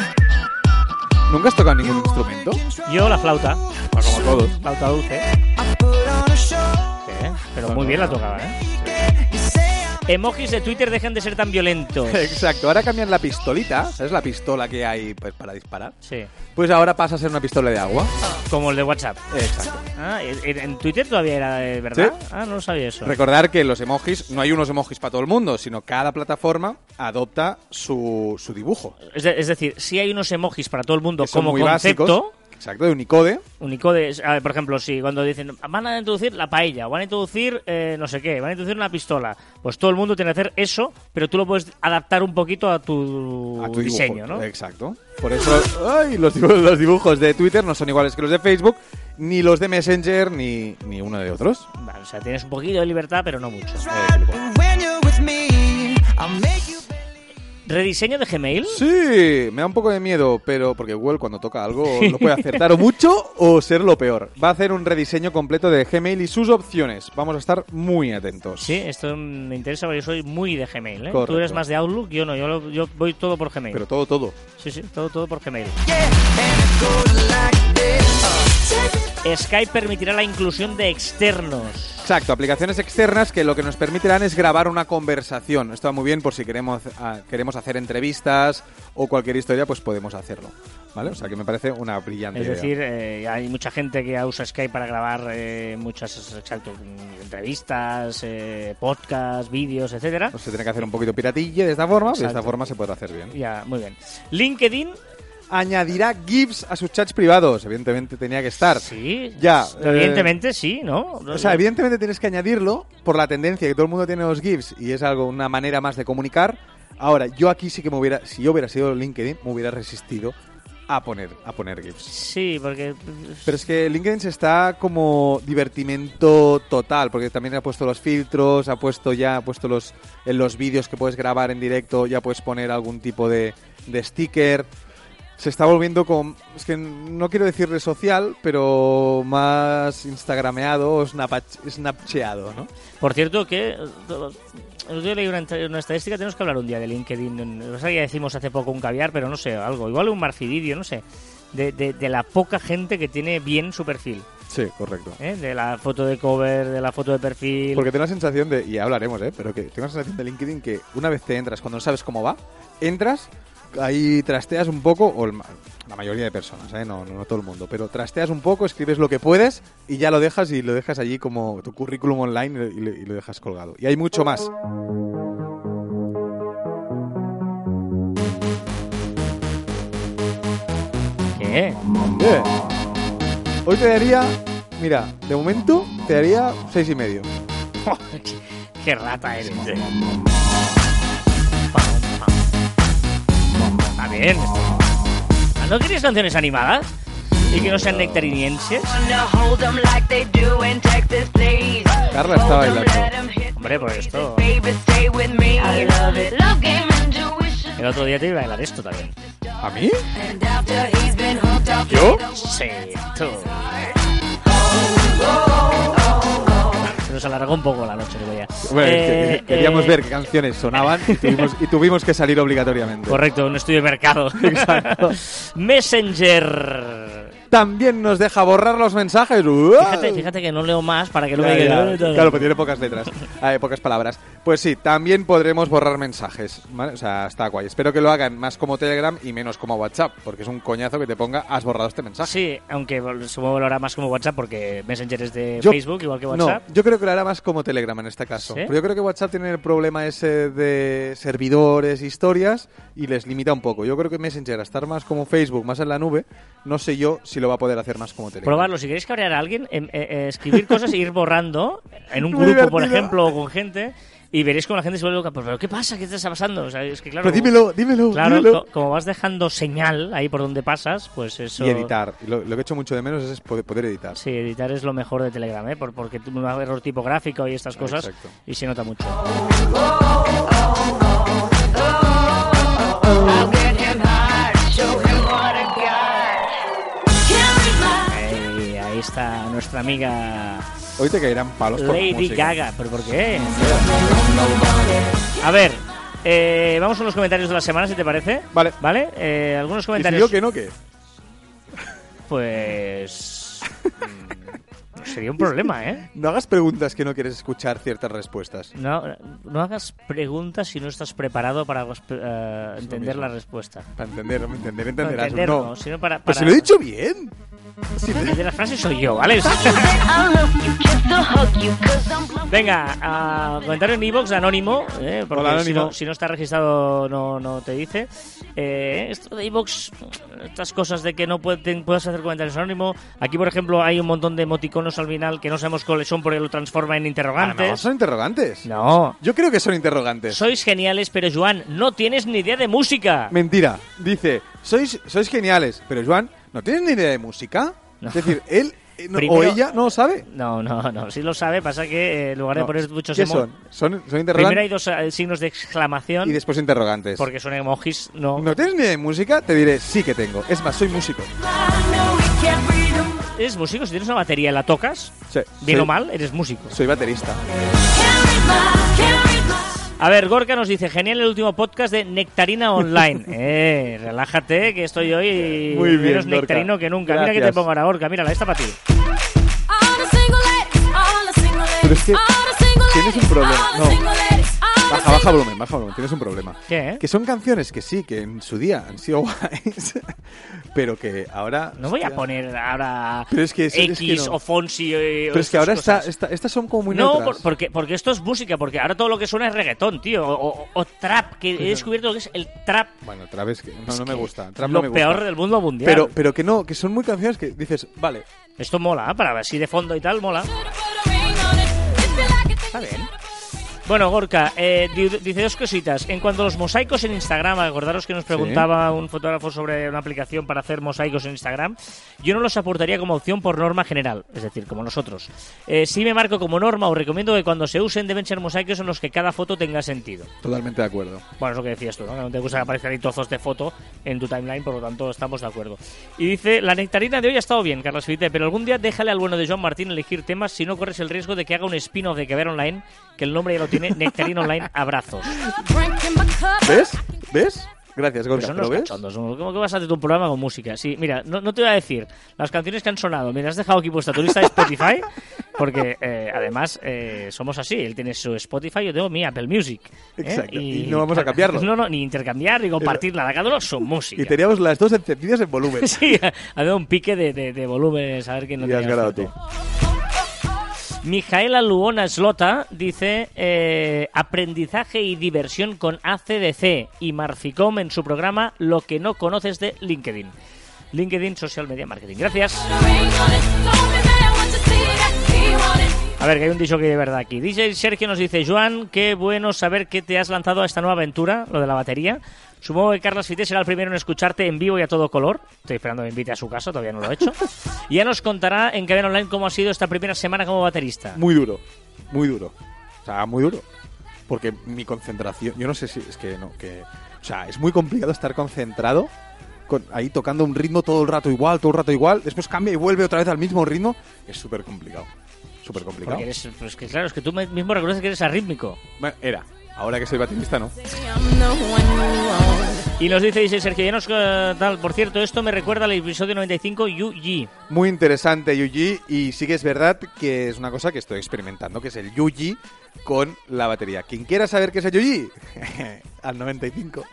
¿Nunca has tocado ningún instrumento? Yo la flauta. Pues como todos. Flauta dulce. Pero muy bien la tocaba, ¿eh? Emojis de Twitter dejan de ser tan violentos. *laughs* Exacto, ahora cambian la pistolita, ¿sabes la pistola que hay pues, para disparar? Sí, Pues ahora pasa a ser una pistola de agua. como el de WhatsApp. Exacto. Ah, ¿en, en Twitter todavía era de verdad? Ah, no lo sabía eso. Recordar que los emojis, no hay unos emojis para todo el mundo, sino cada plataforma adopta su, su dibujo. Es, de- es decir, si hay unos emojis para todo el mundo que como concepto, básicos. Exacto, de Unicode. Unicode, a ver, por ejemplo, si cuando dicen van a introducir la paella, van a introducir eh, no sé qué, van a introducir una pistola, pues todo el mundo tiene que hacer eso, pero tú lo puedes adaptar un poquito a tu, a tu diseño, dibujo. ¿no? Exacto. Por eso ay, los, dibujos, los dibujos de Twitter no son iguales que los de Facebook, ni los de Messenger, ni, ni uno de otros. Vale, o sea, tienes un poquito de libertad, pero no mucho. right, ¿Rediseño de Gmail? Sí, me da un poco de miedo, pero porque Google cuando toca algo lo puede acertar o mucho o ser lo peor. Va a hacer un rediseño completo de Gmail y sus opciones. Vamos a estar muy atentos. Sí, esto me interesa porque yo soy muy de Gmail. ¿eh? Tú eres más de Outlook, yo no, yo, lo- yo voy todo por Gmail. Pero todo, todo. Sí, sí, todo, todo por Gmail. Yeah, like Skype permitirá la inclusión de externos. Exacto, aplicaciones externas que lo que nos permitirán es grabar una conversación. Esto va muy bien por si queremos, ah, queremos hacer entrevistas o cualquier historia, pues podemos hacerlo. ¿Vale? O sea que me parece una brillante Es idea. decir, eh, hay mucha gente que usa Skype para grabar eh, muchas exacto, entrevistas, eh, podcasts, vídeos, etcétera. Pues se tiene que hacer un poquito piratille de esta forma, de esta Exacto. forma se podrá hacer bien. Ya, muy bien. LinkedIn, Añadirá GIFs a sus chats privados, evidentemente tenía que estar. sí. Ya, eh, Evidentemente sí, ¿no? O sea, evidentemente tienes que añadirlo por la tendencia que todo el mundo tiene los GIFs y es algo, una manera más de comunicar. Ahora, yo aquí sí que me hubiera, si yo hubiera sido LinkedIn, me hubiera resistido a poner, a poner GIFs. Sí, porque Pero es que LinkedIn se está como divertimento total, porque también ha puesto los filtros, ha puesto ya, ha puesto los en los vídeos que puedes grabar en directo, ya puedes poner algún tipo de, de sticker. Se está volviendo con, es que no quiero decir red social, pero más instagrameado o snapcheado, ¿no? Por cierto, que día leí una, una estadística, tenemos que hablar un día de LinkedIn. No sé, ya decimos hace poco un caviar, pero no sé, algo. Igual un marfididio, no sé. De, de- de la poca gente que tiene bien su perfil. Sí, correcto. ¿eh? De la foto de cover, de la foto de perfil. Porque tengo la sensación de, y hablaremos, ¿eh? pero que tengo la sensación de LinkedIn que una vez te entras, cuando no sabes cómo va, entras, ahí trasteas un poco, o el la mayoría de personas, ¿eh? no, no, no todo el mundo, pero trasteas un poco, escribes lo que puedes y ya lo dejas y lo dejas allí como tu currículum online y, lo- y lo dejas colgado. Y hay mucho más. ¿Qué? Bien. Hoy te daría, mira, de momento te daría seis y medio. *laughs* Qué rata eres. Está bien. Ah, ¿No querías canciones animadas? ¿Y que no sean nectarinienses? Carla está bailando. Hombre, por esto. El otro día te iba a bailar esto también. ¿A mí? ¿Yo? Sí, tú. Se nos alargó un poco la noche, ya. Bueno, que Eh, queríamos eh, ver qué canciones sonaban y tuvimos, y tuvimos que salir obligatoriamente. Correcto, un estudio de mercado. *laughs* Exacto. Messenger. También nos deja borrar los mensajes. ¡Uah! Fíjate, fíjate que no leo más para que no Ya, me ya. Claro, pues tiene pocas letras, *laughs* eh, pocas palabras. Pues sí, también podremos borrar mensajes. ¿vale? O sea, está guay. Espero que lo hagan más como Telegram y menos como WhatsApp, porque es un coñazo que te ponga has borrado este mensaje. Sí, aunque supongo que lo hará más como WhatsApp porque Messenger es de Yo- Facebook, igual que WhatsApp. No, yo creo que lo hará más como Telegram en este caso. ¿Sí? Pero yo creo que WhatsApp tiene el problema ese de servidores, historias, y les limita un poco. Yo creo que Messenger, a estar más como Facebook, más en la nube, no sé yo si lo va a poder hacer más como Telegram. Probarlo, si queréis cabrear a alguien, em- eh, eh, escribir cosas e ir borrando en un Muy grupo, por ejemplo, o con gente, y veréis como la gente se vuelve loca. Pero, ¿pero ¿qué pasa? ¿Qué te está pasando? O sea, es que claro, Pero como- dímelo, dímelo, Claro, dímelo. co- como vas dejando señal ahí por donde pasas, pues eso... Y editar. Lo, lo que he hecho mucho de menos es poder, poder editar. Sí, editar es lo mejor de Telegram, ¿eh? Por- porque tuvo un error tipográfico y estas cosas, Exacto. y se nota mucho. Está nuestra amiga Hoy te caerán palos por Lady. Gaga. ¿Pero por qué? A ver, eh, vamos con los comentarios de la semana, si te parece. Vale. ¿Vale? Eh, algunos ¿Y si comentarios. digo que no, qué? Pues. *laughs* mm, sería un problema, ¿eh? No hagas preguntas que no quieres escuchar ciertas respuestas. No, no hagas preguntas si no estás preparado para eh, entender la respuesta. Para entender, entender, entenderás. entender, no. no, sino para, Pues para- se lo he dicho bien. Sí, El de las frases soy yo, ¿vale? Venga, a comentario en iVoox anónimo, eh, porque Hola, Si, Anónimo. no, si no está registrado no, no te dice. Eh, esto de iVoox, estas cosas de que no pueden, puedes hacer comentarios anónimo. Aquí, por ejemplo, hay un montón de emoticonos al final que no sabemos cuáles son porque lo transforma en Ah, no, interrogantes. son interrogantes. No. Yo creo que son interrogantes. Sois geniales, pero Joan, no tienes ni idea de música. Mentira. Dice, sois, sois geniales, pero Joan, ¿no tienes ni idea de música? No. Es decir, él eh, no- o Primero- ella no lo sabe. No, no, no. Sí lo sabe, pasa que eh, en lugar de No. poner muchos ¿Qué emo- son? Son, son Primero interrogantes hay dos eh, signos de exclamación y después interrogantes. porque son emojis, no. ¿No tienes ni idea de música? Te diré, sí que tengo. Es más, soy músico. ¿Eres músico? Si tienes una batería y la tocas, Sí, bien soy, o mal, eres músico. Soy baterista. A ver, Gorka nos dice, genial el último podcast de Nectarina Online. *laughs* eh, relájate, que estoy hoy Muy bien, menos Gorka. nectarino que nunca. Mira que te pongo ahora, Gorka, mírala, esta para ti. Pero es que tienes un problema. No. Baja, baja volumen, baja volumen. Tienes un problema. ¿Qué? Que son canciones que sí, que en su día han sido *laughs* guays, pero que ahora... No voy a poner ahora Pero es que- es- X es que no. o Fonsi eh, o Pero es que ahora está, está- estas son como muy No, por- porque, porque esto es música, porque ahora todo lo que suena es reggaetón, tío, o, o- o trap, que he descubierto lo que es el trap. Bueno, otra vez que no, Es no me gusta. Trap lo no me gusta. peor del mundo mundial. Pero, pero que no, que son muy canciones que dices, vale, Esto mola, ¿eh? para ver si de fondo y tal, mola. Está bien. Bueno, Gorka, eh, di- dice dos cositas. En cuanto a los mosaicos en Instagram, acordaros que nos preguntaba un fotógrafo sobre una aplicación para hacer mosaicos en Instagram. Yo no los aportaría como opción por norma general, es decir, como nosotros. Eh, sí me marco como norma o recomiendo que cuando se usen deben ser mosaicos en los que cada foto tenga sentido. totalmente de acuerdo. Bueno, es lo que decías tú, ¿no? Que no te gusta que aparezcan ahí trozos de foto en tu timeline, por lo tanto estamos de acuerdo. Y dice, la nectarina de hoy ha estado bien, Carlos Felipe, pero algún día déjale al bueno de Joan Martín elegir temas si no corres el riesgo de que haga un spin-off de Caber Online, que el nombre ya lo tiene, Nectarina Online Abrazos. ¿Ves? ¿Ves? Gracias, Gorka. son. ¿cómo que vas a hacer un programa con música? Sí, mira, no, no te voy a decir las canciones que han sonado, me las has dejado aquí puesta tu lista de Spotify, porque eh, además eh, somos así, él tiene su Spotify, yo tengo mi Apple Music. ¿eh? Exacto, y no vamos a cambiarlo. No, no, ni intercambiar, ni compartir nada, cada uno su música. Y teníamos las dos encendidas en volumen. *laughs* Sí, había un pique de, de, de volúmenes, a ver quién no y has ganado tú. Mijaela Luona Slota dice eh, aprendizaje y diversión con ACDC y Marficom en su programa Lo que no conoces de LinkedIn. LinkedIn Social Media Marketing. Gracias. A ver, que hay un dicho que de verdad aquí. DJ Sergio nos dice, Joan, qué bueno saber que te has lanzado a esta nueva aventura, lo de la batería. Supongo que Carlos Fité será el primero en escucharte en vivo y a todo color. Estoy esperando que me invite a su casa, todavía no lo he hecho. Y *laughs* ya nos contará en Cadena Online cómo ha sido esta primera semana como baterista. Muy duro, muy duro. O sea, muy duro. Porque mi concentración, yo no sé si es que no, que. O sea, es muy complicado estar concentrado con, ahí tocando un ritmo todo el rato igual, todo el rato igual, después cambia y vuelve otra vez al mismo ritmo. Es súper complicado. Súper complicado. Porque eres, pues que claro, es que tú mismo reconoces que eres arrítmico. Bueno, era. Ahora que soy baterista, no. Y nos dice, dice Sergio, ya nos eh, tal, por cierto, esto me recuerda al episodio 95 Yuji. Muy interesante Yuji y sí que es verdad que es una cosa que estoy experimentando, que es el Yuji con la batería. Quien quiera saber qué es el Yuji, *laughs* al 95.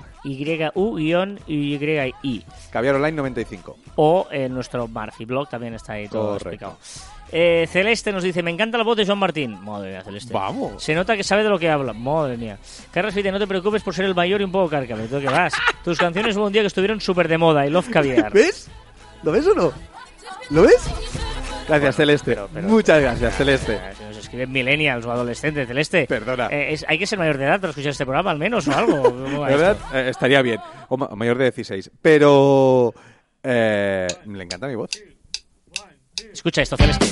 Y-U-Y-I. Caviar Online 95. O en nuestro Marfi blog también está ahí todo Correcto. explicado. Eh, Celeste nos dice, me encanta la voz de Joan Martín. Madre mía, Celeste. Vamos. Se nota que sabe de lo que habla. Madre mía. Carlos Fite, no te preocupes por ser el mayor y un poco cárcamo. ¿Tú qué vas? *laughs* Tus canciones hubo un día que estuvieron súper de moda. I love caviar. ¿Ves? ¿Lo ves o no? ¿Lo ves? Gracias, Celeste. pero- pero- Muchas gracias, Celeste. Si nos escriben millennials o adolescentes, Celeste. Perdona. Eh, es- hay que ser mayor de edad para escuchar este programa, al menos, o algo. *laughs* ¿Cómo va De verdad, eh, estaría bien. O ma- mayor de 16. Pero... eh, le encanta mi voz. Escucha esto, Celeste.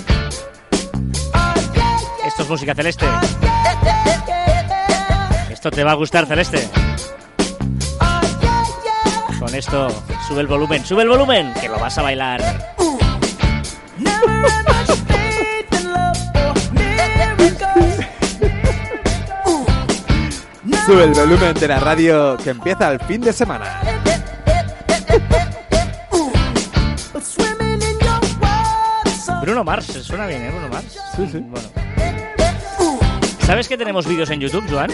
Esto es música celeste. Esto te va a gustar, Celeste. Con esto, sube el volumen, sube el volumen, que lo vas a bailar. Sube el volumen de la radio que empieza el fin de semana. Bruno Mars, suena bien, ¿eh? Bruno Mars. Sí, sí. Bueno. ¿Sabes que tenemos vídeos en YouTube, Joan?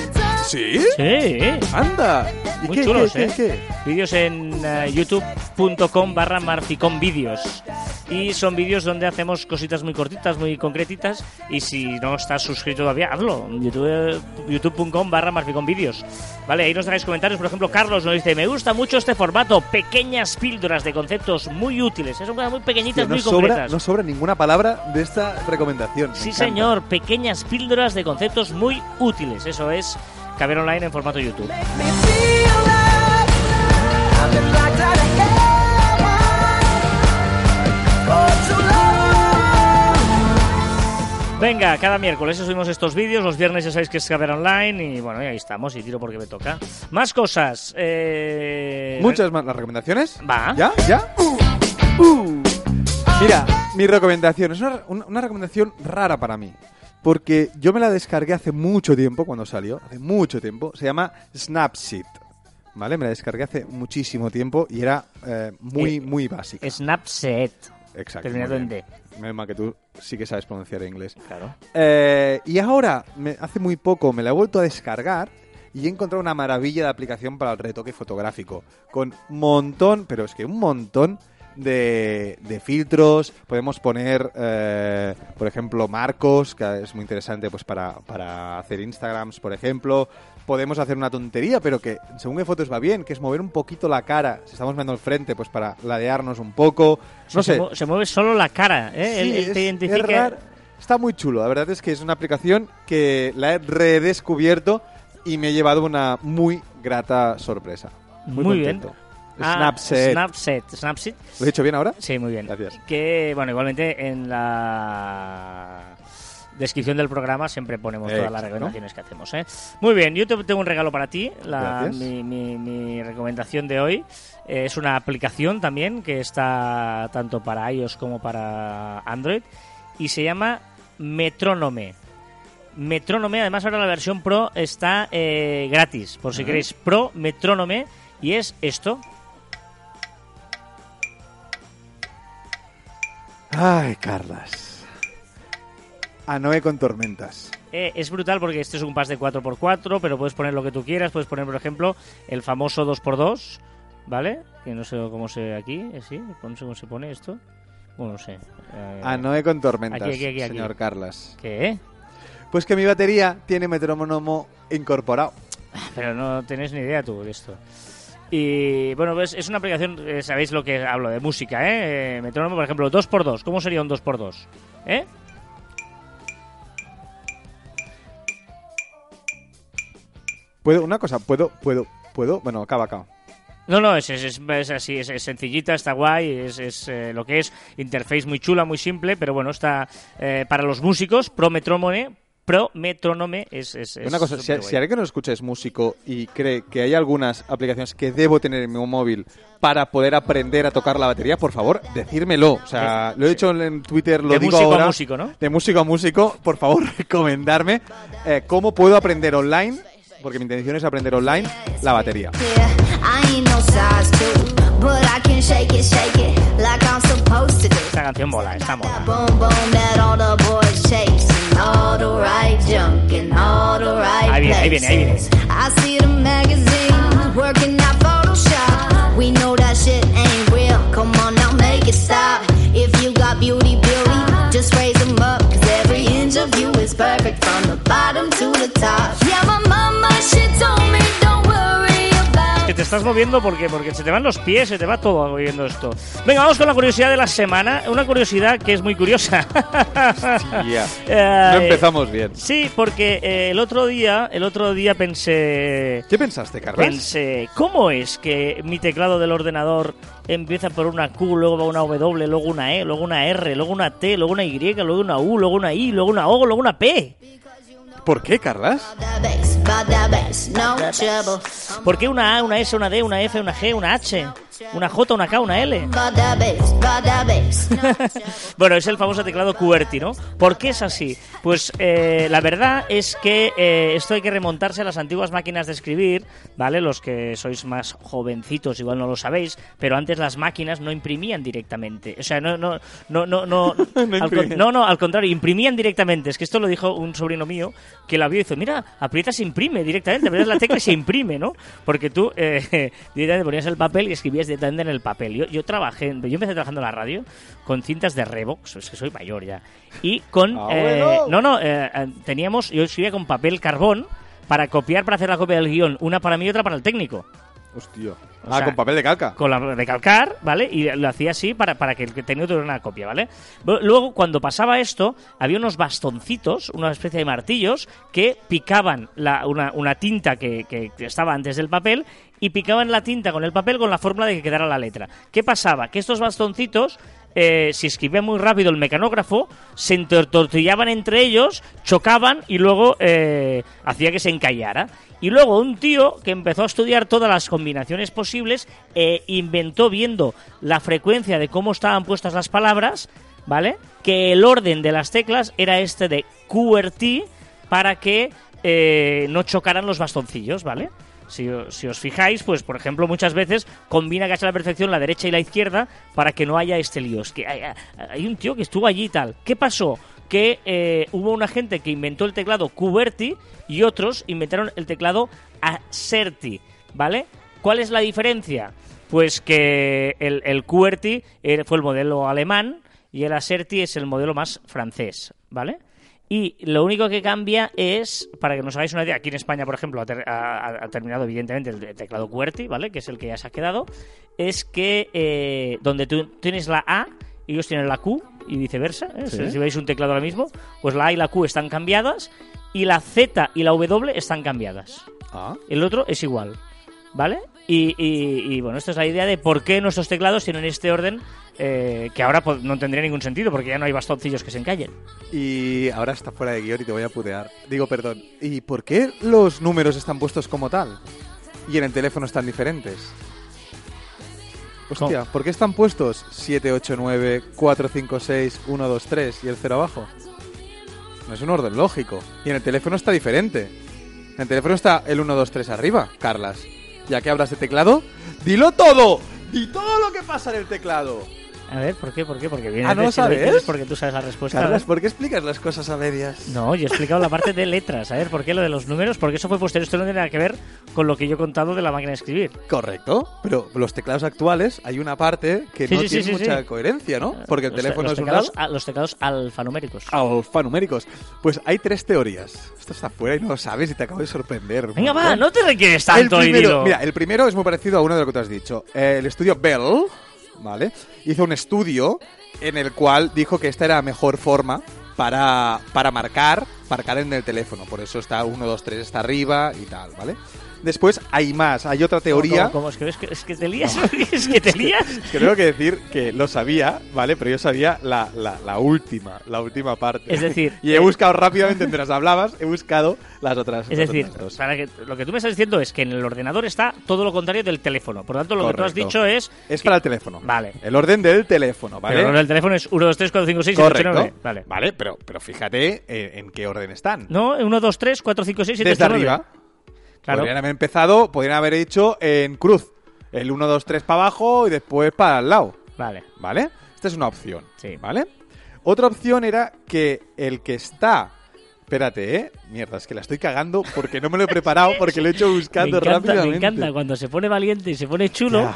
¿Sí? Sí. Anda. Muy qué, chulos, qué, ¿eh? Qué, vídeos en eh, uh, youtube.com barra marficón vídeos. Y son vídeos donde hacemos cositas muy cortitas, muy concretitas. Y si no estás suscrito todavía, hazlo. YouTube- youtube.com barra marficom vídeos. Vale, ahí nos dejáis comentarios. Por ejemplo, Carlos nos dice, me gusta mucho este formato. Pequeñas píldoras de conceptos muy útiles. Son cosas muy pequeñitas, Que no, muy sobra, concretas. no sobra ninguna palabra de esta recomendación. me Sí, encanta. señor, pequeñas píldoras de conceptos muy útiles. Eso es Caber Online en formato YouTube. Venga, cada miércoles subimos estos vídeos, los viernes ya sabéis que es Caber Online y bueno, ahí estamos y tiro porque me toca. Más cosas. Eh... Muchas más. ¿Las recomendaciones? Va. ¿Ya? ¿Ya? Uh. Mira, mi recomendación es una, recomendación rara para mí. Porque yo me la descargué hace mucho tiempo, cuando salió, hace mucho tiempo. Se llama Snapseed. ¿Vale? Me la descargué hace muchísimo tiempo y era eh, muy, Eh, muy básica. Snapchat. Exacto. terminado en bien. Menos mal que tú sí que sabes pronunciar inglés. Claro. Eh, y ahora, me- hace muy poco, me la he vuelto a descargar y he encontrado una maravilla de aplicación para el retoque fotográfico. Con montón, pero es que un montón de, de filtros. Podemos poner, eh, por ejemplo, marcos, que es muy interesante pues para, para hacer Instagrams, por ejemplo. Podemos hacer una tontería, pero que según qué fotos va bien, que es mover un poquito la cara. Si estamos viendo el frente, pues para ladearnos un poco. No sé. mu- se mueve solo la cara, ¿eh? Sí, él es- te es identifica. raro. Está muy chulo. La verdad es que es una aplicación que la he redescubierto y me he llevado una muy grata sorpresa. Muy, Muy bien. Ah, Snapchat. Snapchat. Snapchat. ¿Lo he dicho bien ahora? Sí, muy bien. Gracias. Que, bueno, igualmente en la descripción del programa siempre ponemos todas las recomendaciones que hacemos. ¿eh? Muy bien, yo te tengo un regalo para ti. La- Gracias. mi, mi- mi recomendación de hoy eh, es una aplicación también que está tanto para iOS como para Android y se llama Metrónome. Metrónome, además ahora la versión Pro está eh, gratis, por si queréis. Pro Metrónome y es esto. Ay, Carlas. A Noé con tormentas. Eh, es brutal porque este es un pass de 4x4, pero puedes poner lo que tú quieras. Puedes poner, por ejemplo, el famoso 2x2, ¿vale? Que no sé cómo se ve aquí, eh, ¿sí? No sé cómo se pone esto. Bueno, no sé. Eh, A Noé con tormentas, Aquí, aquí, aquí, aquí. señor Carlas. ¿Qué? Pues que mi batería tiene metrónomo incorporado. *laughs* Pero no tenés ni idea tú de esto. Y bueno, pues es una aplicación, eh, sabéis lo que hablo de música, ¿eh? Eh, Metrónomo, por ejemplo, 2x2. ¿Cómo sería un 2x2? ¿Eh? ¿Puedo? Una cosa, ¿puedo? ¿Puedo? ¿Puedo? Bueno, acaba, acaba. No, no, es, es, es- así, es, es sencillita, está guay, es, es, eh, lo que es, interface muy chula, muy simple, pero bueno, está eh, para los músicos, Pro Metrónome, Pro Metrónome es, es, es Una cosa, si, alguien que nos escucha es músico y cree que hay algunas aplicaciones que debo tener en mi móvil para poder aprender a tocar la batería, por favor, decírmelo. O sea, lo he dicho en Twitter, lo De digo músico a músico, ¿no? De músico a músico, por favor, *laughs* recomendarme eh, cómo puedo aprender online, porque mi intención es aprender online, la batería. No. Esta canción mola, está mola. All the boys chasing, all the right junk in all the right Ahí viene, ahí viene, ahí viene. places. I see the magazines working out Photoshop. We know that shit ain't real. Come on now, make it stop. If you got beauty, beauty, just raise 'em up. Cause every inch of you is perfect from the bottom to the top. Yeah, my mama, she told me don't worry Que te estás moviendo porque porque se te van los pies, se te va todo oyendo esto. Venga, vamos con la curiosidad de la semana. Una curiosidad que es muy curiosa. *laughs* Eh, No empezamos bien. Sí, porque eh, el otro día, el otro día pensé, ¿Qué pensaste, Carlos? pensé, ¿cómo es que mi teclado del ordenador empieza por una Q, luego va una W, luego una E, luego una R, luego una T, luego una Y, luego una U, luego una I, luego una O, luego una P? ¿Por qué, Carlas? ¿Por qué una A, una S, una D, una F, una G, una H? Una J, una K, una L. *laughs* Bueno, es el famoso teclado QWERTY, ¿no? ¿Por qué es así? Pues eh, la verdad es que eh, esto hay que remontarse a las antiguas máquinas de escribir, ¿vale? Los que sois más jovencitos igual no lo sabéis, pero antes las máquinas no imprimían directamente. O sea, no, no, no, no, no, *laughs* al, con- no, no, al contrario, imprimían directamente. Es que esto lo dijo un sobrino mío que la vio y dice, mira, aprietas e imprime directamente, aprietas la tecla y se imprime, ¿no? Porque tú eh, *laughs* directamente ponías el papel y escribías directamente en el papel. Yo, yo trabajé, yo empecé trabajando en la radio con cintas de Revox, es que soy mayor ya, y con... Ah, eh, bueno. no, no, eh, eh, teníamos, yo escribía con papel carbón para copiar, para hacer la copia del guion, una para mí y otra para el técnico. Hostia. O ah, sea, con papel de calca. Con la de calcar, ¿vale? Y lo hacía así para, para que el técnico tuviera una copia, ¿vale? Luego, cuando pasaba esto, había unos bastoncitos, una especie de martillos, que picaban la- una, una tinta que, que- que estaba antes del papel y picaban la tinta con el papel con la fórmula de que quedara la letra. ¿Qué pasaba? Que estos bastoncitos, eh, si escribía muy rápido el mecanógrafo, se entortillaban entre ellos, chocaban y luego eh, hacía que se encallara. Y luego un tío que empezó a estudiar todas las combinaciones posibles e inventó viendo la frecuencia de cómo estaban puestas las palabras, ¿vale? Que el orden de las teclas era este de QWERTY para que eh, no chocaran los bastoncillos, ¿vale? Si, os fijáis, pues por ejemplo, muchas veces combina casi a la perfección la derecha y la izquierda para que no haya este lío. Es que hay, un tío que estuvo allí y tal. ¿Qué pasó? Que eh, hubo una gente que inventó el teclado QWERTY y otros inventaron el teclado ASERTY, ¿vale? ¿Cuál es la diferencia? Pues que el, el era- fue el modelo alemán y el ASERTY es el modelo más francés, ¿vale? Y lo único que cambia es, para que nos hagáis una idea, aquí en España, por ejemplo, ha, ter- ha- ha terminado evidentemente el teclado QWERTY, ¿vale? Que es el que ya se ha quedado. Es que eh, donde tú tienes la A, ellos tienen la Q y viceversa. ¿eh? Sí. Si veis un teclado ahora mismo, pues la A y la Q están cambiadas y la Z y la W están cambiadas. Ah. El otro es igual, ¿vale? Y, y- y, bueno, esta es la idea de por qué nuestros teclados tienen este orden eh, que ahora pues, no tendría ningún sentido porque ya no hay bastoncillos que se encallen. Y ahora está fuera de guion y te voy a putear. Digo, perdón. ¿Y por qué los números están puestos como tal? Y en el teléfono están diferentes. Hostia, ¿por qué están puestos 7, 8, 9, 4, 5, 6, 1, 2, 3 y el 0 abajo? No es un orden lógico. Y en el teléfono está diferente. En el teléfono está el 1, 2, 3 arriba, Carlas. Ya que hablas de teclado, ¡dilo todo! ¡Di todo lo que pasa en el teclado! A ver, ¿por qué? ¿Por qué? Porque viene Ah, ¿no lo sabes? Es porque tú sabes la respuesta. Carlas, ¿eh? ¿por qué explicas las cosas a medias? No, yo he explicado la parte de letras. A ver, ¿por qué lo de los números? Porque eso fue posterior. Esto no tiene nada que ver con lo que yo he contado de la máquina de escribir. Correcto, pero los teclados actuales hay una parte que Sí, no sí, tiene sí, mucha coherencia, ¿no? Porque el Los te- teléfono los es un teclados, lado, a- los teclados alfanuméricos. alfanuméricos. Pues hay tres teorías. Esto está fuera y no lo sabes y te acabo de sorprender. Venga, va, no te requieres el tanto, primero, Irilo. mira, el primero es muy parecido a uno de lo que tú has dicho. Eh, el estudio Bell, ¿vale? Hizo un estudio en el cual dijo que esta era la mejor forma para, para marcar, marcar en el teléfono. Por eso está 1, 2, 3 está arriba y tal, ¿vale? Después hay más, hay otra teoría. ¿Cómo, cómo? Es, que, es, que, es que te lías, *laughs* es que te lías. Es que tengo que decir que lo sabía, ¿vale? Pero yo sabía la, la, la última, la última parte. Es decir, *laughs* y he eh, buscado rápidamente mientras hablabas, he buscado las otras. Es las decir, otras para que, lo que tú me estás diciendo es que en el ordenador está todo lo contrario del teléfono. Por lo tanto, lo que tú has Correcto. dicho es... Es para el teléfono. Vale. El orden del teléfono, ¿vale? Pero el teléfono es 1, 2, 3, 4, 5, 6, 7, 8, Correcto. 9. Vale. pero, pero fíjate en, en qué orden están. No, 1, 2, 3, 4, 5, 6, 7, Desde 8, 9. arriba. Claro. Podrían haber empezado, podrían haber hecho en cruz. El 1, 2, 3 para abajo y después para al lado. Vale. ¿Vale? Esta es una opción. Sí. ¿Vale? Otra opción era que el que está. Espérate, ¿eh? Mierda, es que la estoy cagando porque no me lo he preparado, porque lo he hecho *laughs* Me buscando encanta, me rápidamente. encanta cuando se pone valiente y se pone chulo Ya.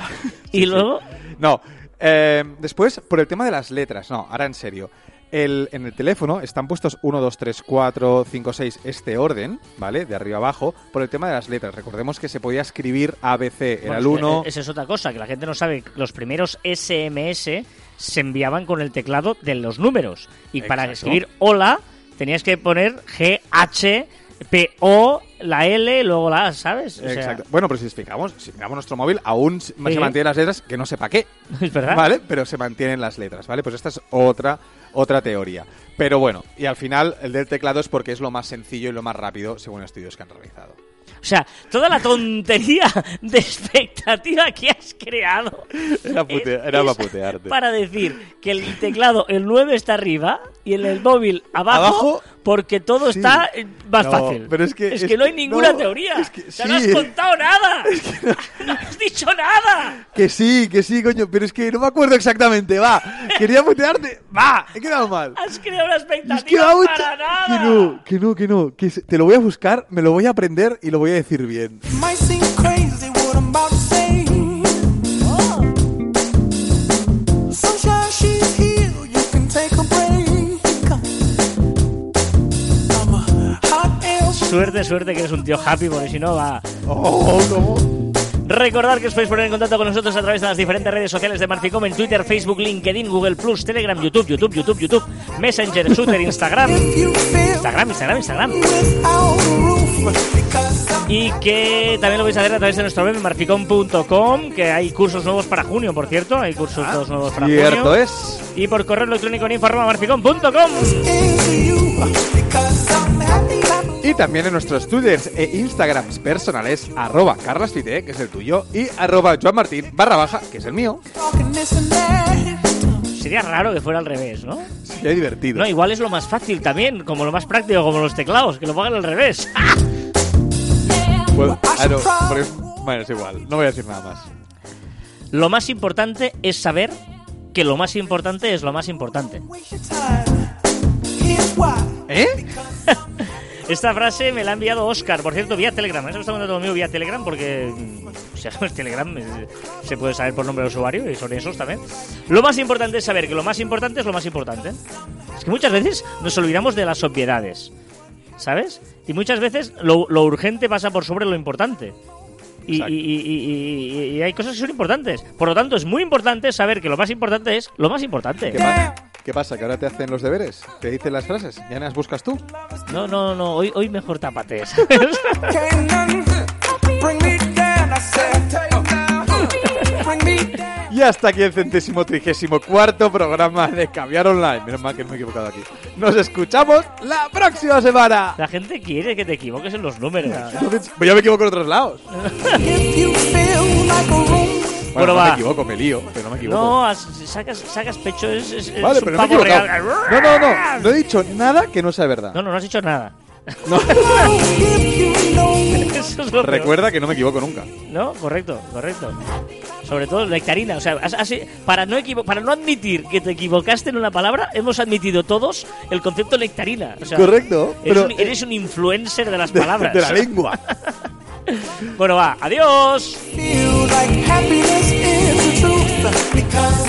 y Sí, sí. luego... No. eh, después, por el tema de las letras. No, ahora en serio. El, en el teléfono están puestos 1, 2, 3, 4, 5, 6, este orden, ¿vale? De arriba abajo, por el tema de las letras. Recordemos que se podía escribir ABC, era Bueno, el es que, 1. eh, Esa es otra cosa, que la gente no sabe. Los primeros SMS se enviaban con el teclado de los números. Y para escribir hola tenías que poner G, H, P, O, la L, luego la A, ¿sabes? O sea, Exacto. Bueno, pero si fijamos, si miramos nuestro móvil, aún se mantienen las letras, que no sé para qué. *laughs* es verdad. ¿Vale? Pero se mantienen las letras, ¿vale? Pues esta es otra, otra teoría. Pero bueno, y al final el del teclado es porque es lo más sencillo y lo más rápido según estudios que han realizado. O sea, toda la tontería *laughs* de expectativa que has creado. Era para putearte. Para decir que el teclado, el 9 está arriba y en el móvil abajo, Abajo, porque todo sí. está más No, fácil. pero es que- es es que no hay que- ninguna no, teoría. es que sea, no has sí. contado nada. *laughs* *laughs* no has dicho nada. Que sí, que sí, coño, pero es que no me acuerdo exactamente, va. Quería putearte, va, he quedado mal. Has creado una Es que expectativa para nada. Que no, que no, que no. Que te lo voy a buscar, me lo voy a aprender y lo voy a decir bien. Suerte, suerte que eres un tío happy, porque si no va. Oh, ¿cómo? Recordad que os podéis poner en contacto con nosotros a través de las diferentes redes sociales de Marficom en Twitter, Facebook, LinkedIn, Google Plus, Telegram, YouTube, YouTube, YouTube, YouTube, Messenger, Twitter, Instagram, Instagram, Instagram, Instagram. Y que también lo vais a hacer a través de nuestro web marficom.com, que hay cursos nuevos para junio, por cierto, hay cursos todos nuevos para Cierto junio. es. Y por correo electrónico en info también en nuestros twitters e instagrams personales, arroba carlasfite, que es el tuyo, y arroba joanmartin barra baja, que es el mío. Sería raro que fuera al revés, ¿no? Sería divertido. No, igual es lo más fácil también, como lo más práctico, como los teclados, que lo pongan al revés. Bueno, *laughs* ah, porque- bueno, es igual, no voy a decir nada más. Lo más importante es saber que lo más importante es lo más importante. ¿Eh? *laughs* Esta frase me la ha enviado Oscar, por cierto, vía Telegram. Eso está contando conmigo vía Telegram porque, mm, o sea, *laughs* es Telegram, eh, se puede saber por nombre de usuario y son esos también. Lo más importante es saber que lo más importante es lo más importante. Es que muchas veces nos olvidamos de las obviedades, ¿sabes? Y muchas veces lo, lo urgente pasa por sobre lo importante. Y, y- y- y- y- y hay cosas que son importantes. Por lo tanto, es muy importante saber que lo más importante es lo más importante. ¿Qué, pa- ¿Qué pasa? ¿Que ahora te hacen los deberes? ¿Te dicen las frases? ¿Ya las buscas tú? No, no, no, hoy, hoy mejor down. Y hasta aquí el centésimo trigésimo cuarto programa de Caviar Online. Menos mal que no me he equivocado aquí. Nos escuchamos la próxima semana. La gente quiere que te equivoques en los números. Pues yo me equivoco en otros lados. Bueno, no va. me equivoco, me lío, pero no me equivoco. No, sacas, sacas pecho, es, es- es vale, un pero no me real. No, no, no. No he dicho nada que no sea verdad. No, no, no has dicho nada. *laughs* No. If you know Eso es lo peor. Recuerda que no me equivoco nunca. No, correcto, correcto. Sobre todo nectarina, o sea, para no para no admitir que te equivocaste en una palabra, hemos admitido todos el concepto nectarina. O sea, Correcto, Eres, pero- un, eres un influencer de las De, palabras. de la lengua. *laughs* Bueno, va, adiós. Like happiness is the truth. Because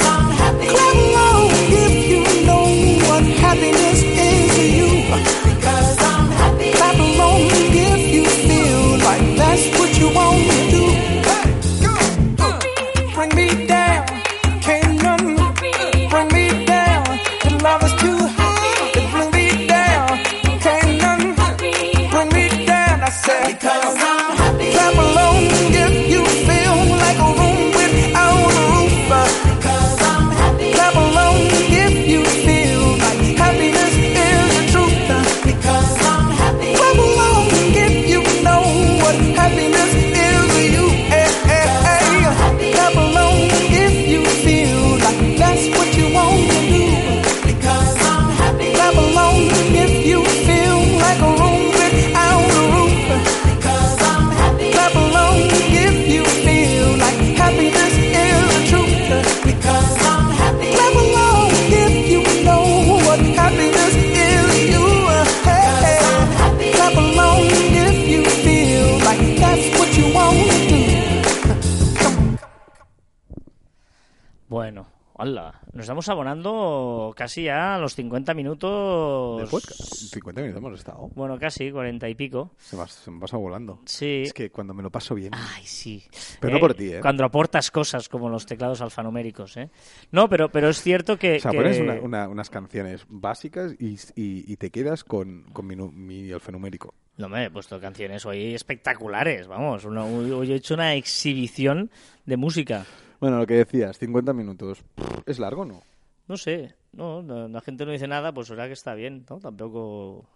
estamos abonando casi ya a los 50 minutos. De podcast. 50 minutos hemos estado. Bueno, casi, 40 y pico. Se me, se me pasa volando. Sí. Es que cuando me lo paso bien. Ay, sí. Pero no por ti, ¿eh? Cuando aportas cosas como los teclados alfanuméricos, ¿eh? No, pero, pero es cierto que... O sea, que- pones una- una- unas canciones básicas y, y- y te quedas con, con mi, mi alfanumérico. No me he puesto canciones hoy espectaculares, vamos. hoy he hecho una exhibición de música. Bueno, lo que decías, 50 minutos. ¿Es largo o no? No sé, no, no, la gente no dice nada, pues será que está bien, ¿no? Tampoco...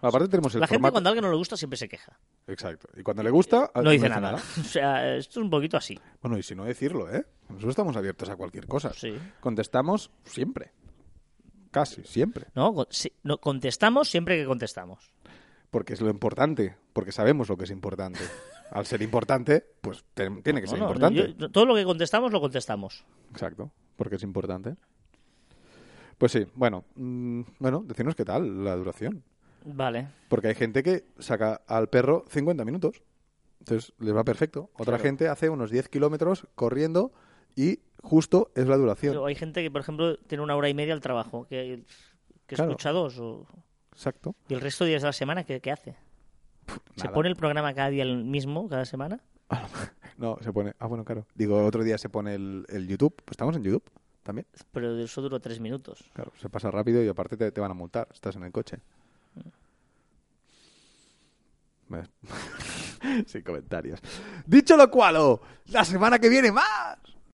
Aparte tenemos el La gente formato. cuando a alguien no le gusta siempre se queja. Exacto. Y cuando le gusta, No dice nada. *laughs* O sea, esto es un poquito así. Bueno, y si no decirlo, ¿eh? Nosotros estamos abiertos a cualquier cosa. Sí. Contestamos siempre. Casi, siempre. ¿No? Con- no, contestamos siempre que contestamos. Porque es lo importante. Porque sabemos lo que es importante. *laughs* Al ser importante, pues te- tiene que ser No, importante. yo- todo lo que contestamos lo contestamos. Exacto. Porque es importante. Pues sí, bueno. mm, bueno, decirnos qué tal la duración. Vale. Porque hay gente que saca al perro 50 minutos. Entonces les va perfecto. Otra Claro. gente hace unos 10 kilómetros corriendo y justo es la duración. Pero hay gente que, por ejemplo, tiene una hora y media al trabajo, que, que Claro. escucha dos. o- Exacto. ¿Y el resto de días de la semana qué, qué hace? ¿Se nada. pone el programa cada día el mismo, cada semana? *laughs* No, se pone. Ah, bueno, claro. Digo, otro día se pone el, el YouTube. Pues estamos en YouTube también. Pero eso duró tres minutos. Claro, se pasa rápido y aparte te, te van a multar. Estás en el coche. Ve. *laughs* Sin comentarios. Dicho lo cual, oh, la semana que viene más.